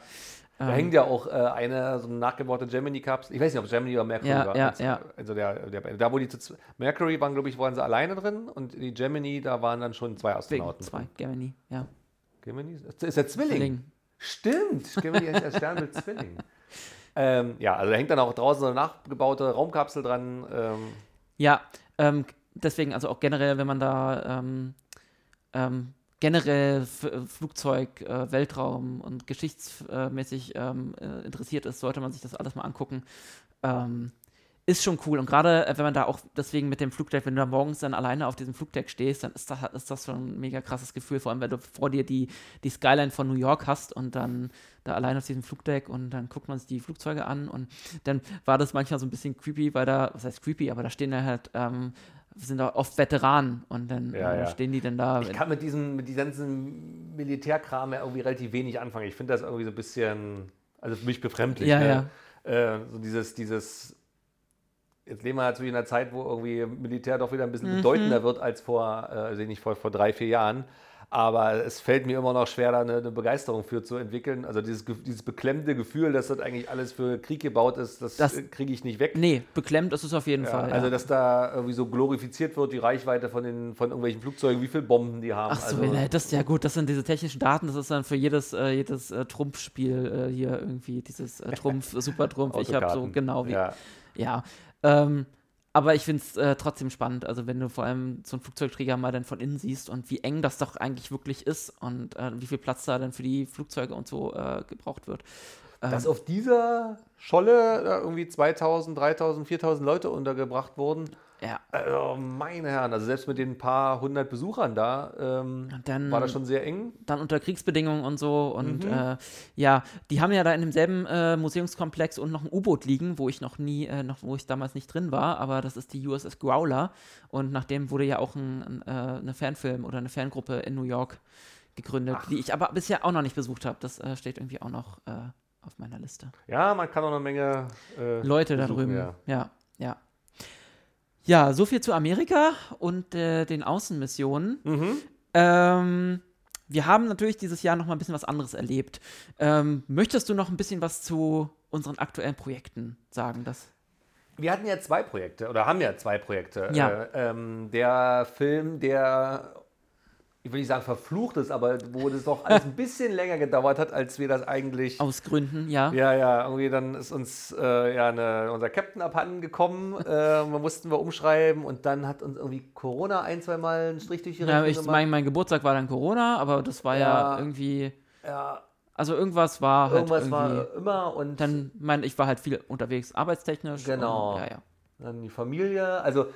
Da Ähm. hängt ja auch äh, eine so eine nachgebaute Gemini-Kapsel. Ich weiß nicht, ob Gemini oder Mercury Ja, war. ja, also, ja. also der, der, da, wo die Mercury waren, glaube ich, waren sie alleine drin und die Gemini, da waren dann schon zwei Astronauten. zwei. Gemini, ja. Gemini? Ist der Zwilling? Zwilling. Stimmt, Gemini ist der Sternbild Zwilling. Ähm, ja, also da hängt dann auch draußen so eine nachgebaute Raumkapsel dran. Ähm, Ja, ähm, deswegen, also auch generell, wenn man da ähm, ähm, generell F äh, Flugzeug, äh, Weltraum und geschichtsmäßig ähm, äh, interessiert ist, sollte man sich das alles mal angucken. Ähm, ist schon cool. Und gerade äh, wenn man da auch deswegen mit dem Flugdeck, wenn du da morgens dann alleine auf diesem Flugdeck stehst, dann ist das, ist das schon ein mega krasses Gefühl, vor allem wenn du vor dir die, die Skyline von New York hast und dann da alleine auf diesem Flugdeck und dann guckt man sich die Flugzeuge an und dann war das manchmal so ein bisschen creepy, weil da, was heißt creepy, aber da stehen ja halt, ähm, sind da oft Veteranen und dann Ja, äh, ja. stehen die dann da. ich kann mit diesem, mit diesem ganzen Militärkram ja irgendwie relativ wenig anfangen. Ich finde das irgendwie so ein bisschen, also für mich befremdlich. Ja, ne? Äh, so dieses, dieses, jetzt leben wir natürlich in einer Zeit, wo irgendwie Militär doch wieder ein Mhm. bisschen bedeutender wird als vor, äh, also nicht vor, vor drei, vier Jahren. Aber es fällt mir immer noch schwer, da eine, eine Begeisterung für zu entwickeln. Also dieses, dieses beklemmende Gefühl, dass das eigentlich alles für Krieg gebaut ist, das, Das- äh, kriege ich nicht weg. nee, beklemmt ist es auf jeden Ja, Fall. also, ja. dass da irgendwie so glorifiziert wird, die Reichweite von, den, von irgendwelchen Flugzeugen, wie viele Bomben die haben. Ach so, also, das ist ja gut, das sind diese technischen Daten, das ist dann für jedes, äh, jedes äh, Trumpfspiel äh, hier irgendwie, dieses äh, Trumpf, Super Trumpf. Ich habe so genau wie. Ja. Ja. Ähm, aber ich finde es äh, trotzdem spannend, also wenn du vor allem so einen Flugzeugträger mal dann von innen siehst und wie eng das doch eigentlich wirklich ist und äh, wie viel Platz da dann für die Flugzeuge und so äh, gebraucht wird. Dass auf dieser Scholle da irgendwie 2000, 3000, 4000 Leute untergebracht wurden. Ja. Also, meine Herren, also selbst mit den paar hundert Besuchern da ähm, dann- war das schon sehr eng. dann unter Kriegsbedingungen und so. Und Mhm. äh, ja, die haben ja da in demselben äh, Museumskomplex und noch ein U-Boot liegen, wo ich noch nie, äh, noch, wo ich damals nicht drin war, aber das ist die USS Growler. Und nachdem wurde ja auch ein, ein, äh, eine Fanfilm oder eine Fangruppe in New York gegründet, die ich aber bisher auch noch nicht besucht habe. Das äh, steht irgendwie auch noch äh, auf meiner Liste. Ja, man kann auch eine Menge äh, Leute da drüben. Ja. Ja, ja. Ja, so viel zu Amerika und äh, den Außenmissionen. Mhm. Ähm, wir haben natürlich dieses Jahr noch mal ein bisschen was anderes erlebt. Ähm, möchtest du noch ein bisschen was zu unseren aktuellen Projekten sagen? Das Wir hatten ja zwei Projekte oder haben ja zwei Projekte. Ja. Äh, ähm, der Film, der, ich will nicht sagen verflucht ist, aber wo das doch alles ein bisschen länger gedauert hat, als wir das eigentlich. aus Gründen, ja. Ja, ja, irgendwie dann ist uns äh, ja eine, unser Captain abhanden gekommen. äh, mussten wir umschreiben und dann hat uns irgendwie Corona ein, zwei Mal einen Strich durch die ja Rechnung ich, gemacht. mein, mein Geburtstag war dann Corona, aber das war ja, Ja. irgendwie, ja, also irgendwas war halt irgendwas war immer und dann, mein, ich war halt viel unterwegs, arbeitstechnisch. Genau. Und, ja, ja. dann die Familie. Also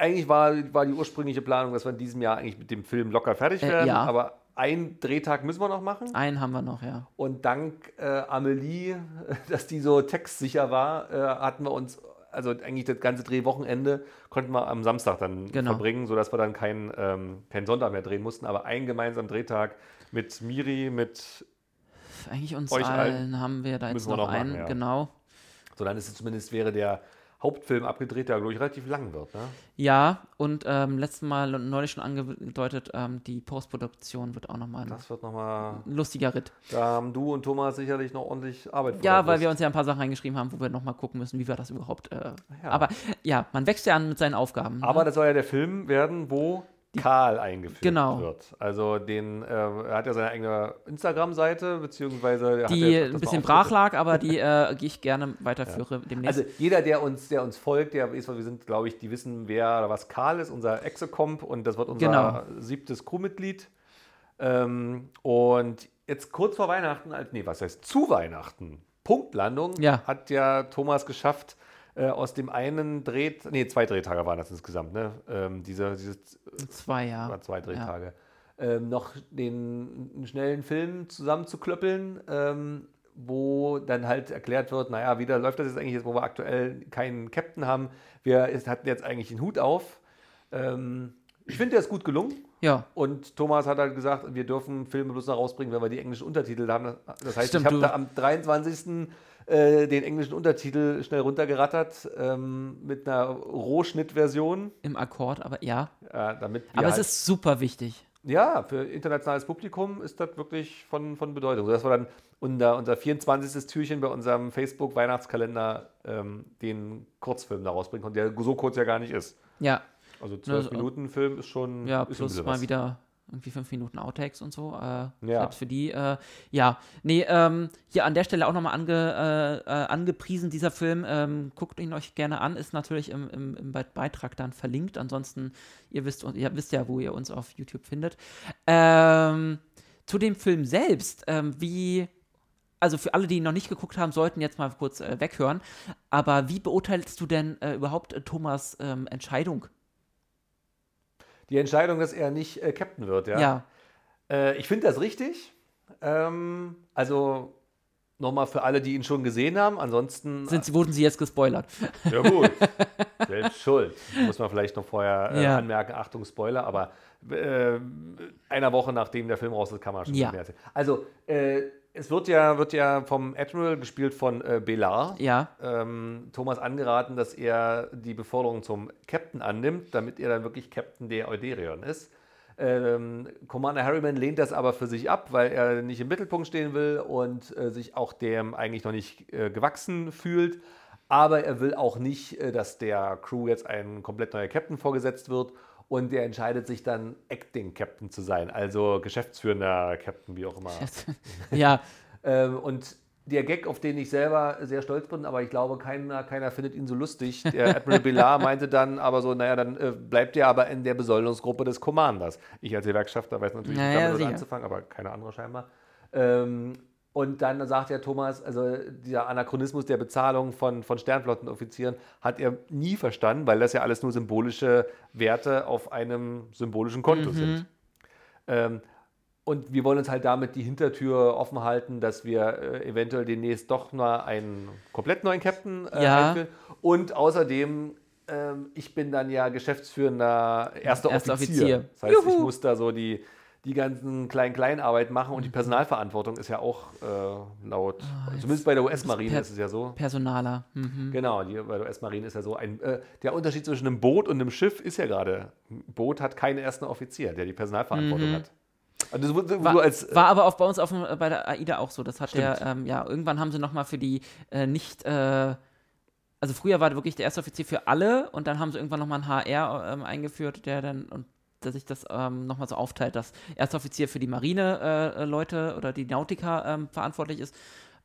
eigentlich war, war die ursprüngliche Planung, dass wir in diesem Jahr eigentlich mit dem Film locker fertig Äh, werden. ja. Aber einen Drehtag müssen wir noch machen. Einen haben wir noch, ja. Und dank äh, Amelie, dass die so textsicher war, äh, hatten wir uns, also eigentlich das ganze Drehwochenende konnten wir am Samstag dann Genau. verbringen, sodass wir dann keinen ähm, keinen Sonntag mehr drehen mussten. Aber einen gemeinsamen Drehtag mit Miri, mit, Eigentlich uns Euch allen allen haben wir da jetzt müssen wir noch, noch machen, einen, ja. genau. so dann ist es zumindest wäre der Hauptfilm abgedreht, der glaube ich relativ lang wird. Ne? Ja, und ähm, letztes Mal neulich schon angedeutet, ähm, die Postproduktion wird auch nochmal ein Das wird nochmal, lustiger Ritt. da haben du und Thomas sicherlich noch ordentlich Arbeit vor Ja, weil Brust. wir uns ja ein paar Sachen reingeschrieben haben, wo wir nochmal gucken müssen, wie wir das überhaupt. Äh, Ja. Aber ja, man wächst ja an mit seinen Aufgaben. Aber ne? das soll ja der Film werden, wo Karl eingeführt Genau. wird. Also den, äh, er hat ja seine eigene Instagram-Seite, beziehungsweise hat die ja ein bisschen brach lag, aber die äh, die ich gerne weiterführe demnächst. Also jeder, der uns, der uns folgt, der weiß, wir sind, glaube ich, die wissen, wer oder was Karl ist, unser Exocomp und das wird unser Genau. siebtes Crewmitglied. Ähm, und jetzt kurz vor Weihnachten, als- nee, was heißt zu Weihnachten, Punktlandung, Ja. hat ja Thomas geschafft, äh, aus dem einen Dreht, nee, zwei Drehtage waren das insgesamt, ne? Ähm, diese, dieses Zwei war zwei Drehtage. Ähm, noch den einen schnellen Film zusammenzuklöppeln, ähm, wo dann halt erklärt wird, naja, wie läuft das jetzt eigentlich jetzt, wo wir aktuell keinen Captain haben. Wir hatten jetzt eigentlich den Hut auf. Ähm, ich finde, der ist gut gelungen. Ja. Und Thomas hat halt gesagt, wir dürfen Filme bloß noch rausbringen, wenn wir die englischen Untertitel haben. Das heißt, Stimmt, ich habe da am 23. Äh, den englischen Untertitel schnell runtergerattert ähm, mit einer Rohschnittversion, Im Akkord, aber ja. äh, damit Aber es halt, ist super wichtig. ja, für internationales Publikum ist das wirklich von, von Bedeutung. So, dass wir dann unser, unser 24. Türchen bei unserem Facebook-Weihnachtskalender ähm, den Kurzfilm da rausbringen konnten, der so kurz ja gar nicht ist. Ja, Also 12 Also, Minuten Film ist schon ja, ist plus mal was. wieder irgendwie fünf Minuten Outtakes und so. Äh, Ja. Selbst für die. Äh, ja, nee, ähm, hier an der Stelle auch nochmal ange, äh, äh, angepriesen, dieser Film. Ähm, guckt ihn euch gerne an, ist natürlich im, im, im Be- Beitrag dann verlinkt. Ansonsten, ihr wisst, ihr wisst ja, wo ihr uns auf YouTube findet. Ähm, zu dem Film selbst, ähm, wie. Also für alle, die ihn noch nicht geguckt haben, sollten jetzt mal kurz äh, weghören. Aber wie beurteilst du denn äh, überhaupt Thomas ähm, Entscheidung? Die Entscheidung, dass er nicht äh, Captain wird, ja. ja. Äh, ich finde das richtig. Ähm, also nochmal für alle, die ihn schon gesehen haben. Ansonsten. Sind, sie- wurden sie jetzt gespoilert? ja, gut. Selbst schuld. Muss man vielleicht noch vorher äh, Ja. anmerken. Achtung, Spoiler. Aber äh, einer Woche nachdem der Film raus ist, kann man schon Ja. mehr erzählen. Also, äh, es wird ja, wird ja vom Admiral gespielt von äh, Belar. Ja. ähm, Thomas angeraten, dass er die Beförderung zum Captain annimmt, damit er dann wirklich Captain der Euderion ist. Ähm, Commander Harriman lehnt das aber für sich ab, weil er nicht im Mittelpunkt stehen will und äh, sich auch dem eigentlich noch nicht äh, gewachsen fühlt. Aber er will auch nicht, äh, dass der Crew jetzt ein komplett neuer Captain vorgesetzt wird. Und er entscheidet sich dann, Acting Captain zu sein, also geschäftsführender Captain, wie auch immer. ja, Ähm, und der Gag, auf den ich selber sehr stolz bin, aber ich glaube, keiner, keiner findet ihn so lustig. Der Admiral Billar meinte dann aber so, naja, dann äh, bleibt er aber in der Besoldungsgruppe des Commanders. Ich als Gewerkschafter weiß natürlich Naja, nicht, damit anzufangen, aber keine andere scheinbar. Ähm, und dann sagt der Thomas, also dieser Anachronismus der Bezahlung von, von Sternflottenoffizieren hat er nie verstanden, weil das ja alles nur symbolische Werte auf einem symbolischen Konto sind. Ähm, und wir wollen uns halt damit die Hintertür offen halten, dass wir äh, eventuell demnächst doch mal einen komplett neuen Captain äh, Ja. einführen. Und außerdem, ähm, ich bin dann ja geschäftsführender erster, Erster Offizier. Offizier. Das heißt, ich Juhu. muss da so die, die ganzen Klein-Klein-Arbeit machen und die Personalverantwortung ist ja auch äh, laut, zumindest bei der US-Marine ist es ja so. Personaler. Mhm. Genau, die, bei der US-Marine ist ja so ein. Äh, der Unterschied zwischen einem Boot und einem Schiff ist ja gerade, ein Boot hat keinen ersten Offizier, der die Personalverantwortung hat. Also Mhm. War, als. äh, war aber auch bei uns auf äh, bei der AIDA auch so. Das hat Stimmt. der, ähm, ja, irgendwann haben sie nochmal für die äh, nicht, äh, also früher war wirklich der erste Offizier für alle und dann haben sie irgendwann nochmal einen HR ähm, eingeführt, der dann, und dass sich das ähm, nochmal so aufteilt, dass erster Offizier für die Marine-Leute oder die Nautiker ähm, verantwortlich ist.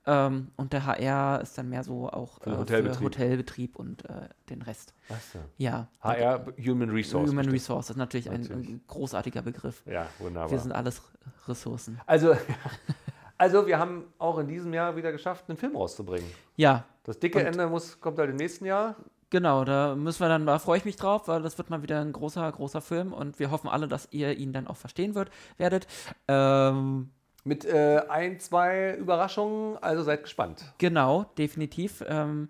Ähm, und der HR ist dann mehr so auch Für äh, Hotelbetrieb. für Hotelbetrieb und äh, den Rest. Was denn? Ja. HR, Human Resource. Human bestimmt. Resource ist natürlich ein, Natürlich. ein großartiger Begriff. Ja, wunderbar. Wir sind alles Ressourcen. also, also, wir haben auch in diesem Jahr wieder geschafft, einen Film rauszubringen. Ja, Das dicke Und- Ende muss, kommt halt im nächsten Jahr. Genau, da müssen wir dann, da freue ich mich drauf, weil das wird mal wieder ein großer, großer Film und wir hoffen alle, dass ihr ihn dann auch verstehen wird, werdet. Ähm, Mit äh, ein, zwei Überraschungen, also seid gespannt. genau, definitiv. Ähm,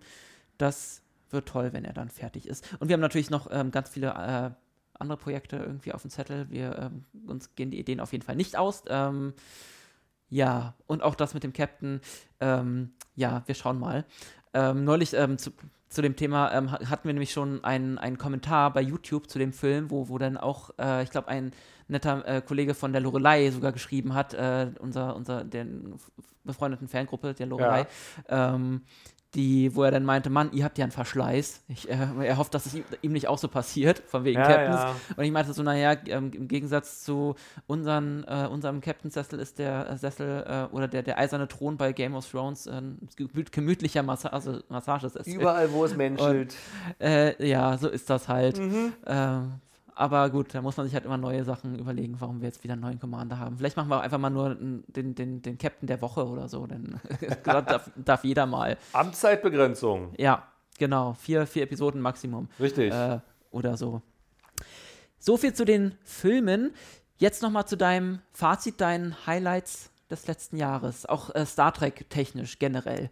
das wird toll, wenn er dann fertig ist. Und wir haben natürlich noch ähm, ganz viele äh, andere Projekte irgendwie auf dem Zettel. Wir ähm, uns gehen die Ideen auf jeden Fall nicht aus. Ähm, ja, und auch das mit dem Captain. Ähm, ja, wir schauen mal. Ähm, neulich ähm, zu, zu dem Thema ähm, ha- hatten wir nämlich schon einen, einen Kommentar bei YouTube zu dem Film, wo, wo dann auch, äh, ich glaube, ein netter äh, Kollege von der Lorelei sogar geschrieben hat, äh, unser, unser, der befreundeten Fangruppe der Lorelei, ähm, die, wo er dann meinte, Mann, ihr habt ja einen Verschleiß. Ich, äh, er hofft, dass es ihm, ihm nicht auch so passiert, von wegen Ja, Captains. ja. Und ich meinte so, naja, ähm, im Gegensatz zu unseren, äh, unserem Captain-Sessel ist der äh, Sessel äh, oder der, der eiserne Thron bei Game of Thrones äh, ein gemüt gemütlicher Massa also Massagesessel. Überall, wo es menschelt. Äh, ja, so ist das halt. Mhm. Aber gut, da muss man sich halt immer neue Sachen überlegen, warum wir jetzt wieder einen neuen Commander haben. Vielleicht machen wir einfach mal nur den, den, den Captain der Woche oder so. Dann darf, darf jeder mal. Amtszeitbegrenzung. Ja, genau. Vier, vier Episoden Maximum. Richtig. Äh, oder so. So viel zu den Filmen. Jetzt nochmal zu deinem Fazit, deinen Highlights des letzten Jahres, auch äh, Star Trek technisch generell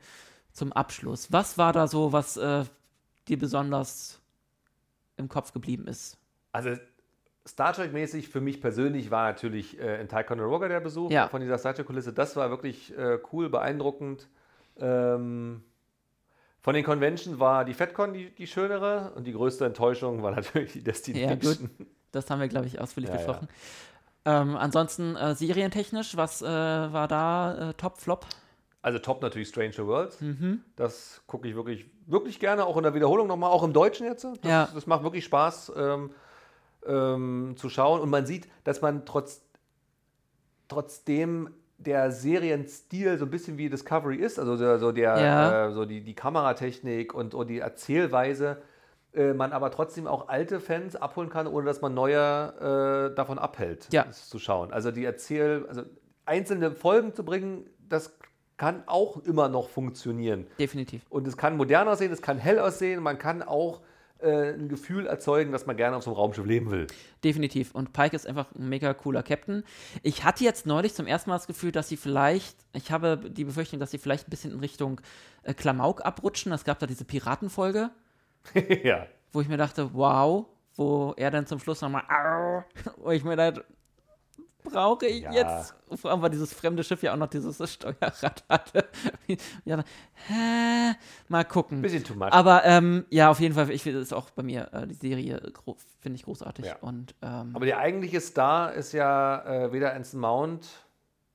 zum Abschluss. Was war da so, was äh, dir besonders im Kopf geblieben ist? Also Star Trek-mäßig für mich persönlich war natürlich äh, in Ticonderoga der Besuch Ja. von dieser Star Trek-Kulisse. Das war wirklich äh, cool, beeindruckend. Ähm, von den Conventions war die FedCon die, die schönere und die größte Enttäuschung war natürlich die Destination. Das haben wir, glaube ich, ausführlich Ja, ja. besprochen. Ähm, ansonsten äh, serientechnisch, was äh, war da äh, Top, Flop? Also top natürlich Stranger Worlds. Mhm. Das gucke ich wirklich, wirklich gerne, auch in der Wiederholung nochmal, auch im Deutschen jetzt. Das, Ja. das macht wirklich Spaß ähm, ähm, zu schauen. Und man sieht, dass man trotz, trotzdem der Serienstil so ein bisschen wie Discovery ist, also der, so, der, Ja. äh, so die, die Kameratechnik und, und die Erzählweise, äh, man aber trotzdem auch alte Fans abholen kann, ohne dass man neue äh, davon abhält, Ja. es zu schauen. Also die Erzähl, also einzelne Folgen zu bringen, das kann auch immer noch funktionieren. Definitiv. Und es kann modern aussehen, es kann hell aussehen, man kann auch äh, ein Gefühl erzeugen, dass man gerne auf so einem Raumschiff leben will. Definitiv. Und Pike ist einfach ein mega cooler Captain. Ich hatte jetzt neulich zum ersten Mal das Gefühl, dass sie vielleicht, ich habe die Befürchtung, dass sie vielleicht ein bisschen in Richtung äh, Klamauk abrutschen. Es gab da diese Piratenfolge, ja. wo ich mir dachte, wow, wo er dann zum Schluss nochmal, "Arr", wo ich mir dachte, brauche ich Ja. jetzt, vor allem weil dieses fremde Schiff ja auch noch dieses Steuerrad hatte. ja, hä, mal gucken. Bisschen too much. Aber ähm, ja, auf jeden Fall, ich finde es auch bei mir, äh, die Serie finde ich großartig. Ja. Und ähm, Aber der eigentliche Star ist ja äh, weder Anson Mount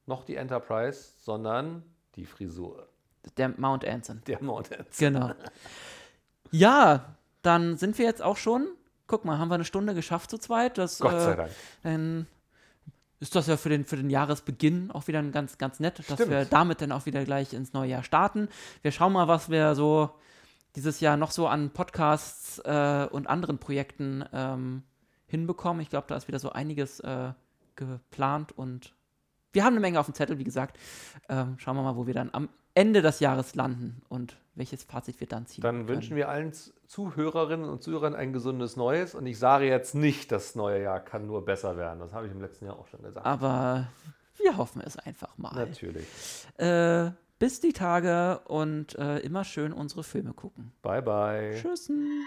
noch die Enterprise, sondern die Frisur. der Mount Anson. Der Mount Anson. Genau. ja, dann sind wir jetzt auch schon. Guck mal, haben wir eine Stunde geschafft zu zweit. Das, Gott sei äh, Dank. Dann ist das ja für den, für den Jahresbeginn auch wieder ein ganz, ganz nett, dass Stimmt. wir damit dann auch wieder gleich ins neue Jahr starten. Wir schauen mal, was wir so dieses Jahr noch so an Podcasts äh, und anderen Projekten ähm, hinbekommen. Ich glaube, da ist wieder so einiges äh, geplant und wir haben eine Menge auf dem Zettel, wie gesagt. Ähm, schauen wir mal, wo wir dann am Ende des Jahres landen und welches Fazit wir dann ziehen. Dann können. wünschen wir allen Zuhörerinnen und Zuhörern ein gesundes Neues. Und ich sage jetzt nicht, das neue Jahr kann nur besser werden. Das habe ich im letzten Jahr auch schon gesagt. Aber wir hoffen es einfach mal. Natürlich. Äh, bis die Tage und äh, immer schön unsere Filme gucken. Bye, bye. Tschüssen.